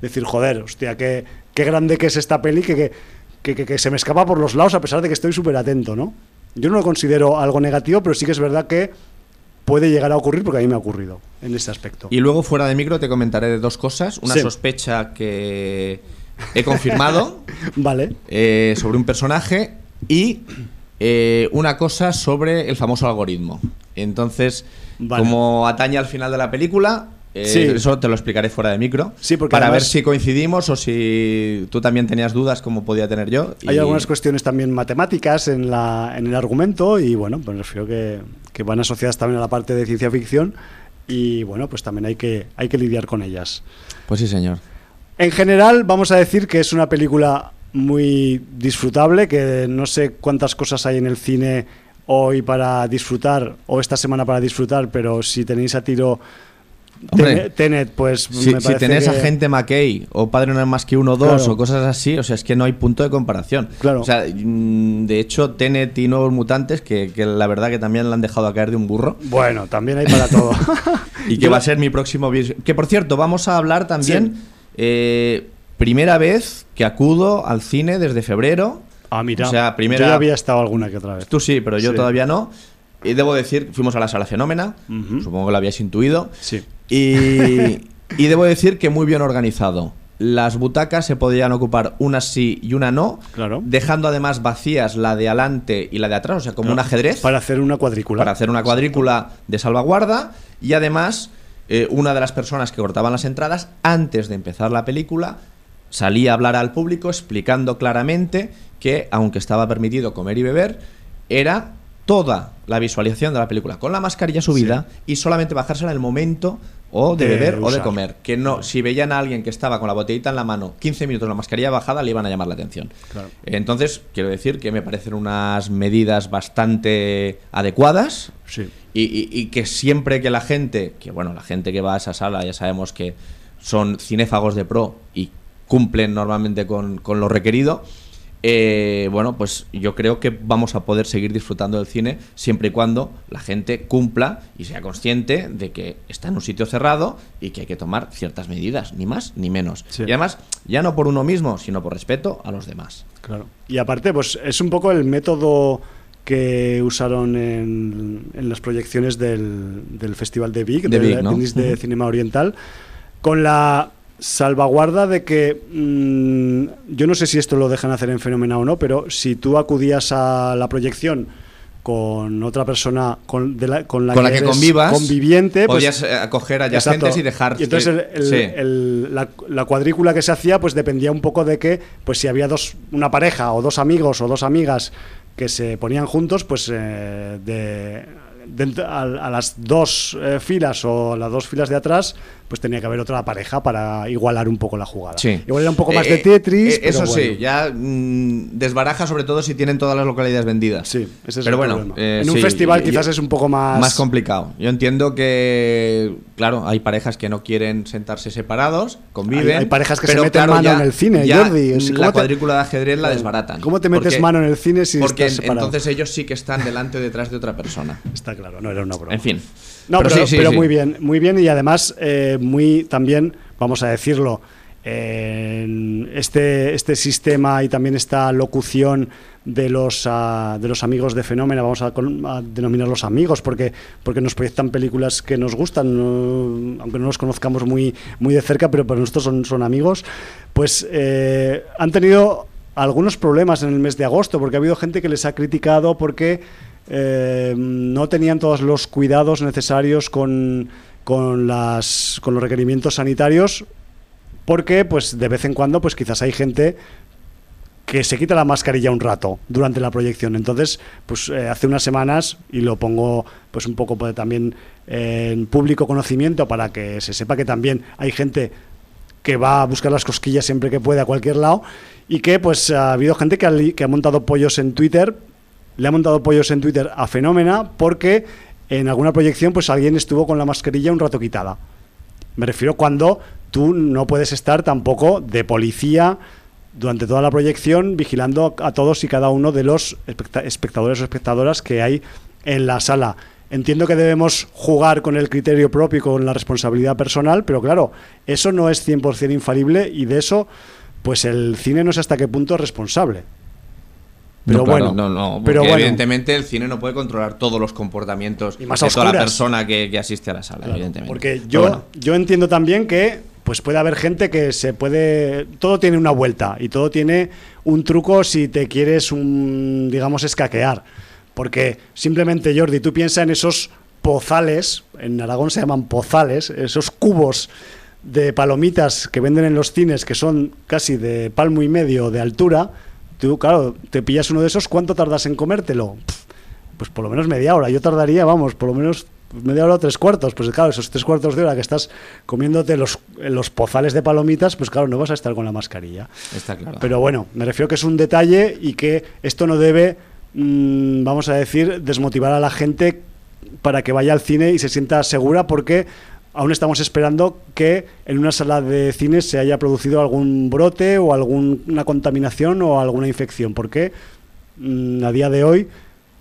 S1: Decir, joder, hostia, qué, qué grande que es esta peli que, que, se me escapa por los lados a pesar de que estoy súper atento, ¿no? Yo no lo considero algo negativo, pero sí que es verdad que puede llegar a ocurrir porque a mí me ha ocurrido en este aspecto.
S2: Y luego fuera de micro te comentaré de dos cosas. Una sospecha que he confirmado.
S1: vale.
S2: Eh, sobre un personaje y eh, una cosa sobre el famoso algoritmo. Entonces, como atañe al final de la película, eh, eso te lo explicaré fuera de micro.
S1: Sí, porque
S2: para ver si coincidimos o si tú también tenías dudas como podía tener yo.
S1: Hay algunas cuestiones también matemáticas en, la, en el argumento y bueno, pues refiero que, que van asociadas también a la parte de ciencia ficción y bueno, pues también hay que, hay que lidiar con ellas.
S2: Pues sí, señor.
S1: En general, vamos a decir que es una película muy disfrutable, que no sé cuántas cosas hay en el cine hoy para disfrutar o esta semana para disfrutar, pero si tenéis a tiro Tenet, pues
S2: si, me si tenés a gente McKay o Padre no es más que uno o dos o cosas así, o sea, es que no hay punto de comparación.
S1: Claro.
S2: O sea, mm, de hecho, Tenet y Nuevos Mutantes, que, la verdad que también le han dejado a caer de un burro.
S1: Bueno, también hay para todo.
S2: y que va a ser mi próximo... Que por cierto, vamos a hablar también... Eh, primera vez que acudo al cine desde febrero.
S1: Ah, mira.
S2: O sea, primera...
S1: Yo ya había estado alguna que otra vez.
S2: Tú sí, pero yo todavía no. Y debo decir, fuimos a la sala Fenómena, supongo que lo habíais intuido.
S1: Sí.
S2: Y, y debo decir que muy bien organizado. Las butacas se podían ocupar una sí y una no,
S1: claro.
S2: dejando además vacías la de adelante y la de atrás, o sea, como un ajedrez.
S1: Para hacer una cuadrícula.
S2: Para hacer una cuadrícula de salvaguarda. Y además, eh, una de las personas que cortaban las entradas, antes de empezar la película, salía a hablar al público explicando claramente que, aunque estaba permitido comer y beber, era toda la visualización de la película con la mascarilla subida y solamente bajarse en el momento o de, beber o de comer. Que no, si veían a alguien que estaba con la botellita en la mano 15 minutos la mascarilla bajada, le iban a llamar la atención. Entonces, quiero decir que me parecen unas medidas bastante adecuadas y, que siempre que la gente, que bueno, la gente que va a esa sala ya sabemos que son cinéfagos de pro y cumplen normalmente con, con lo requerido eh, bueno, pues yo creo que vamos a poder seguir disfrutando del cine siempre y cuando la gente cumpla y sea consciente de que está en un sitio cerrado y que hay que tomar ciertas medidas, ni más ni menos. Y además, ya no por uno mismo, sino por respeto a los demás.
S1: Claro. Y aparte, pues es un poco el método que usaron en, las proyecciones del, Festival de Vic,
S2: de,
S1: de Cinema Oriental, con la salvaguarda de que mm, yo no sé si esto lo dejan hacer en Fenómeno o no, pero si tú acudías a la proyección con otra persona con, la, con la,
S2: que, convivas,
S1: conviviente,
S2: pues podías eh, acoger adyacentes y dejar.
S1: Y entonces la, cuadrícula que se hacía, pues dependía un poco de que, pues si había dos, una pareja o dos amigos o dos amigas que se ponían juntos, pues eh, de a, las dos eh, filas o las dos filas de atrás, pues tenía que haber otra pareja para igualar un poco la jugada. Igual era un poco más de eh, Tetris.
S2: Eh, eso sí, ya mm, desbaraja sobre todo si tienen todas las localidades vendidas.
S1: Sí, ese es
S2: pero
S1: el
S2: bueno,
S1: en un festival quizás es un poco más...
S2: Más complicado. Yo entiendo que, claro, hay parejas que no quieren sentarse separados, conviven.
S1: Hay, parejas que se meten mano en el cine, Jordi.
S2: la cuadrícula de ajedrez la desbaratan.
S1: ¿Cómo te metes mano en el cine si
S2: Porque entonces ellos sí que están delante o detrás de otra persona.
S1: Está claro, no era una broma.
S2: En fin.
S1: No, pero, pero, muy bien, muy bien y además eh, muy también, vamos a decirlo, este, este sistema y también esta locución de los, ah, de los amigos de Fenómeno, vamos a, denominarlos amigos, porque, porque nos proyectan películas que nos gustan, aunque no los conozcamos muy, muy de cerca, pero para nosotros son, son amigos, pues eh, han tenido algunos problemas en el mes de agosto, porque ha habido gente que les ha criticado porque eh, no tenían todos los cuidados necesarios con, con, las, con los requerimientos sanitarios, porque pues de vez en cuando pues quizás hay gente que se quita la mascarilla un rato durante la proyección. Entonces, pues eh, hace unas semanas, y lo pongo pues un poco pues, también en público conocimiento para que se sepa que también hay gente que va a buscar las cosquillas siempre que puede a cualquier lado y que pues ha habido gente que ha, que ha montado pollos en Twitter le ha montado pollos en Twitter a Fenómena porque en alguna proyección pues alguien estuvo con la mascarilla un rato quitada. Me refiero cuando tú no puedes estar tampoco de policía durante toda la proyección vigilando a todos y cada uno de los espectadores o espectadoras que hay en la sala. Entiendo que debemos jugar con el criterio propio y con la responsabilidad personal, pero claro, eso no es 100% infalible y de eso, pues el cine no sé hasta qué punto es responsable.
S2: Pero bueno, no, no, pero evidentemente el cine no puede controlar todos los comportamientos
S1: de
S2: toda la persona que, asiste a la sala, evidentemente.
S1: Porque yo, yo entiendo también que pues puede haber gente que se puede todo tiene una vuelta y todo tiene un truco si te quieres un digamos escaquear, porque simplemente Jordi, tú piensas en esos pozales, en Aragón se llaman pozales, esos cubos de palomitas que venden en los cines que son casi de palmo y medio de altura, Tú, claro, te pillas uno de esos, ¿cuánto tardas en comértelo? pues por lo menos media hora. Yo tardaría, vamos, por lo menos media hora o tres cuartos. Pues claro, esos tres cuartos de hora que estás comiéndote los, los pozales de palomitas, pues claro, no vas a estar con la mascarilla.
S2: Está claro.
S1: Pero bueno, me refiero que es un detalle y que esto no debe, mm, vamos a decir, desmotivar a la gente para que vaya al cine y se sienta segura porque aún estamos esperando que en una sala de cine se haya producido algún brote o alguna contaminación o alguna infección. Porque mm, a día de hoy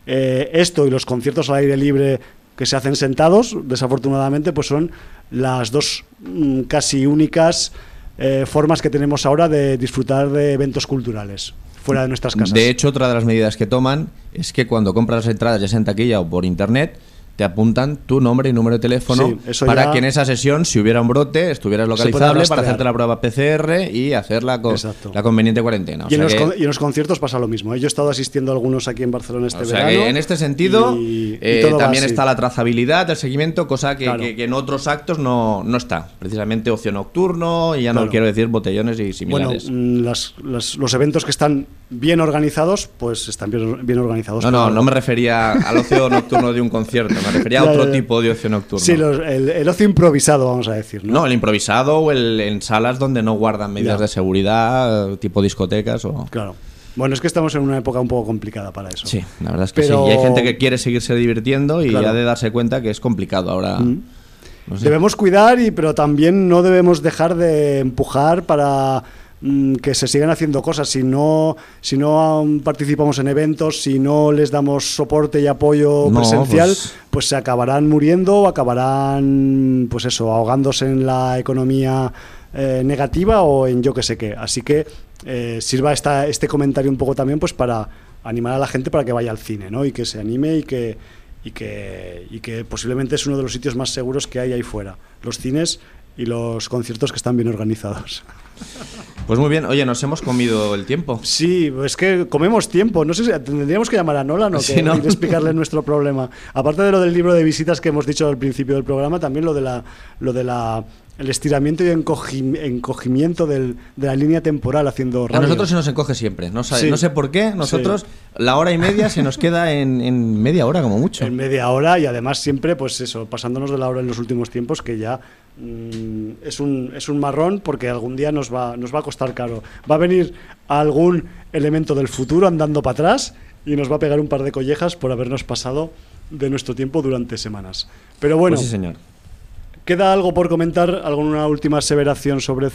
S1: eh, esto y los conciertos al aire libre que se hacen sentados, desafortunadamente, pues son las dos mm, casi únicas eh, formas que tenemos ahora de disfrutar de eventos culturales fuera de nuestras casas.
S2: De hecho, otra de las medidas que toman es que cuando compras las entradas ya sea en taquilla o por internet, te apuntan tu nombre y número de teléfono para que en esa sesión, si hubiera un brote, estuvieras localizable para hacerte la prueba PCR y hacer la, la conveniente cuarentena.
S1: y, en los conciertos pasa lo mismo. ¿eh? Yo he estado asistiendo a algunos aquí en Barcelona este verano.
S2: en este sentido, eh, también está la trazabilidad, el seguimiento, cosa que, en otros actos no, no, está. Precisamente ocio nocturno, y ya no quiero decir botellones y similares.
S1: Bueno, mm, los eventos que están bien organizados, pues están bien, bien organizados.
S2: No, no, no me refería al ocio nocturno de un concierto, me refería a otro tipo de ocio nocturno.
S1: Sí, el, ocio improvisado, vamos a decir.
S2: No, el improvisado o el en salas donde no guardan medidas de seguridad, tipo discotecas o...
S1: Claro. Bueno, es que estamos en una época un poco complicada para eso.
S2: Sí, la verdad es que sí. Y hay gente que quiere seguirse divirtiendo y ya de darse cuenta que es complicado ahora. Mm.
S1: Debemos cuidar, y, pero también no debemos dejar de empujar para que se sigan haciendo cosas. Si no, si no participamos en eventos, si no les damos soporte y apoyo presencial, pues... pues... se acabarán muriendo, acabarán, pues eso, ahogándose en la economía eh, negativa o en yo que sé qué. Así que eh, sirva esta, este comentario un poco también pues para animar a la gente para que vaya al cine, ¿no? Y que se anime y que y que, y que posiblemente es uno de los sitios más seguros que hay ahí fuera. Los cines y los conciertos que están bien organizados.
S2: Pues muy bien, oye, nos hemos comido el tiempo.
S1: Sí, es que comemos tiempo. No sé si tendríamos que llamar a Nolan o que, explicarle nuestro problema. Aparte de lo del libro de visitas que hemos dicho al principio del programa, también lo de la, lo de la el estiramiento y encogimiento de la línea temporal haciendo radio.
S2: A nosotros se nos encoge siempre, no, no sé por qué, nosotros la hora y media se nos queda en, media hora como mucho.
S1: En media hora y además siempre, pues eso, pasándonos de la hora en los últimos tiempos que ya mm, es, un, es un marrón porque algún día nos va, nos va a costar caro. Va a venir algún elemento del futuro andando para atrás y nos va a pegar un par de collejas por habernos pasado de nuestro tiempo durante semanas. Pero bueno,
S2: pues sí, señor.
S1: ¿Queda algo por comentar? ¿Alguna última aseveración sobre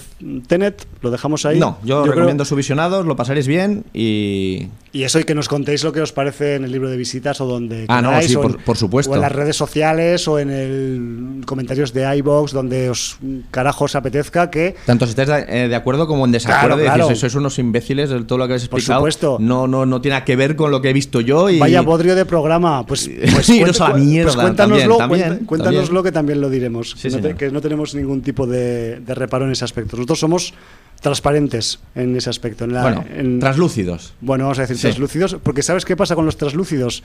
S1: Tenet? ¿Lo dejamos ahí?
S2: No, yo, recomiendo su visionados, lo pasaréis bien y...
S1: Y eso, y que nos contéis lo que os parece en el libro de visitas o donde
S2: Ah, no, sí, por, supuesto.
S1: O en las redes sociales o en el comentarios de iBox donde os carajos apetezca que...
S2: Tanto si estáis de, eh, acuerdo como en desacuerdo, claro, decís, sois unos imbéciles de todo lo que habéis explicado.
S1: Por supuesto.
S2: No, no, no tiene que ver con lo que he visto yo y...
S1: Vaya bodrio de programa. Pues, pues,
S2: sí, a la mierda.
S1: Pues cuéntanoslo, cuéntanoslo que también lo diremos que, no tenemos ningún tipo de, reparo en ese aspecto. Nosotros somos transparentes en ese aspecto. En
S2: bueno, translúcidos.
S1: Bueno, vamos a decir translúcidos, porque ¿sabes qué pasa con los translúcidos?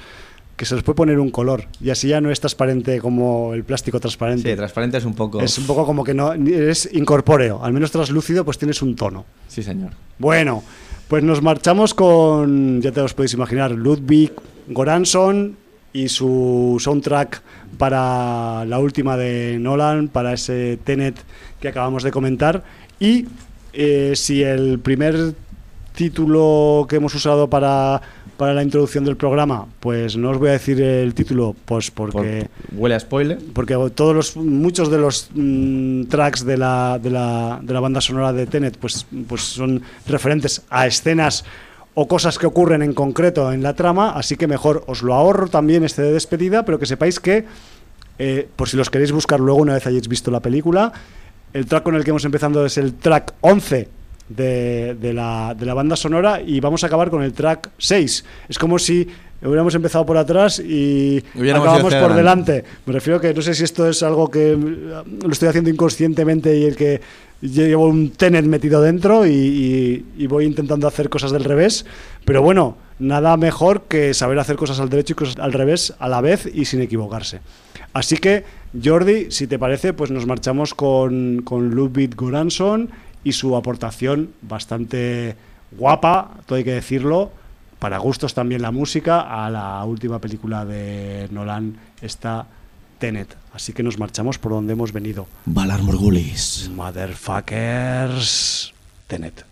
S1: Que se les puede poner un color y así ya no es transparente como el plástico transparente.
S2: Sí, transparente es un poco.
S1: Es un poco como que no es incorpóreo, al menos translúcido, pues tienes un tono.
S2: Sí, señor.
S1: Bueno, pues nos marchamos con, ya te os podéis imaginar, Ludwig Goranson y su soundtrack para la última de Nolan, para ese Tenet que acabamos de comentar. Y eh, si el primer título que hemos usado para, para la introducción del programa, pues no os voy a decir el título, pues porque...
S2: ¿Huele a spoiler?
S1: Porque todos los, muchos de los mm, tracks de la, de, la, de la banda sonora de Tenet pues, pues son referentes a escenas o cosas que ocurren en concreto en la trama, así que mejor os lo ahorro también este de despedida, pero que sepáis que, eh, por si los queréis buscar luego una vez hayáis visto la película, el track con el que hemos empezado es el track 11 de, de, la, de la banda sonora y vamos a acabar con el track 6. Es como si hubiéramos empezado por atrás y acabamos por delante. Me refiero que no sé si esto es algo que lo estoy haciendo inconscientemente y el que llevo un tenet metido dentro y, voy intentando hacer cosas del revés, pero bueno, nada mejor que saber hacer cosas al derecho y cosas al revés a la vez y sin equivocarse. Así que, Jordi, si te parece, pues nos marchamos con, con Ludwig Goranson y su aportación bastante guapa, todo hay que decirlo, para gustos también la música, a la última película de Nolan, esta Tenet. Así que nos marchamos por donde hemos venido.
S2: Valar Morgulis.
S1: Motherfuckers. Tenet.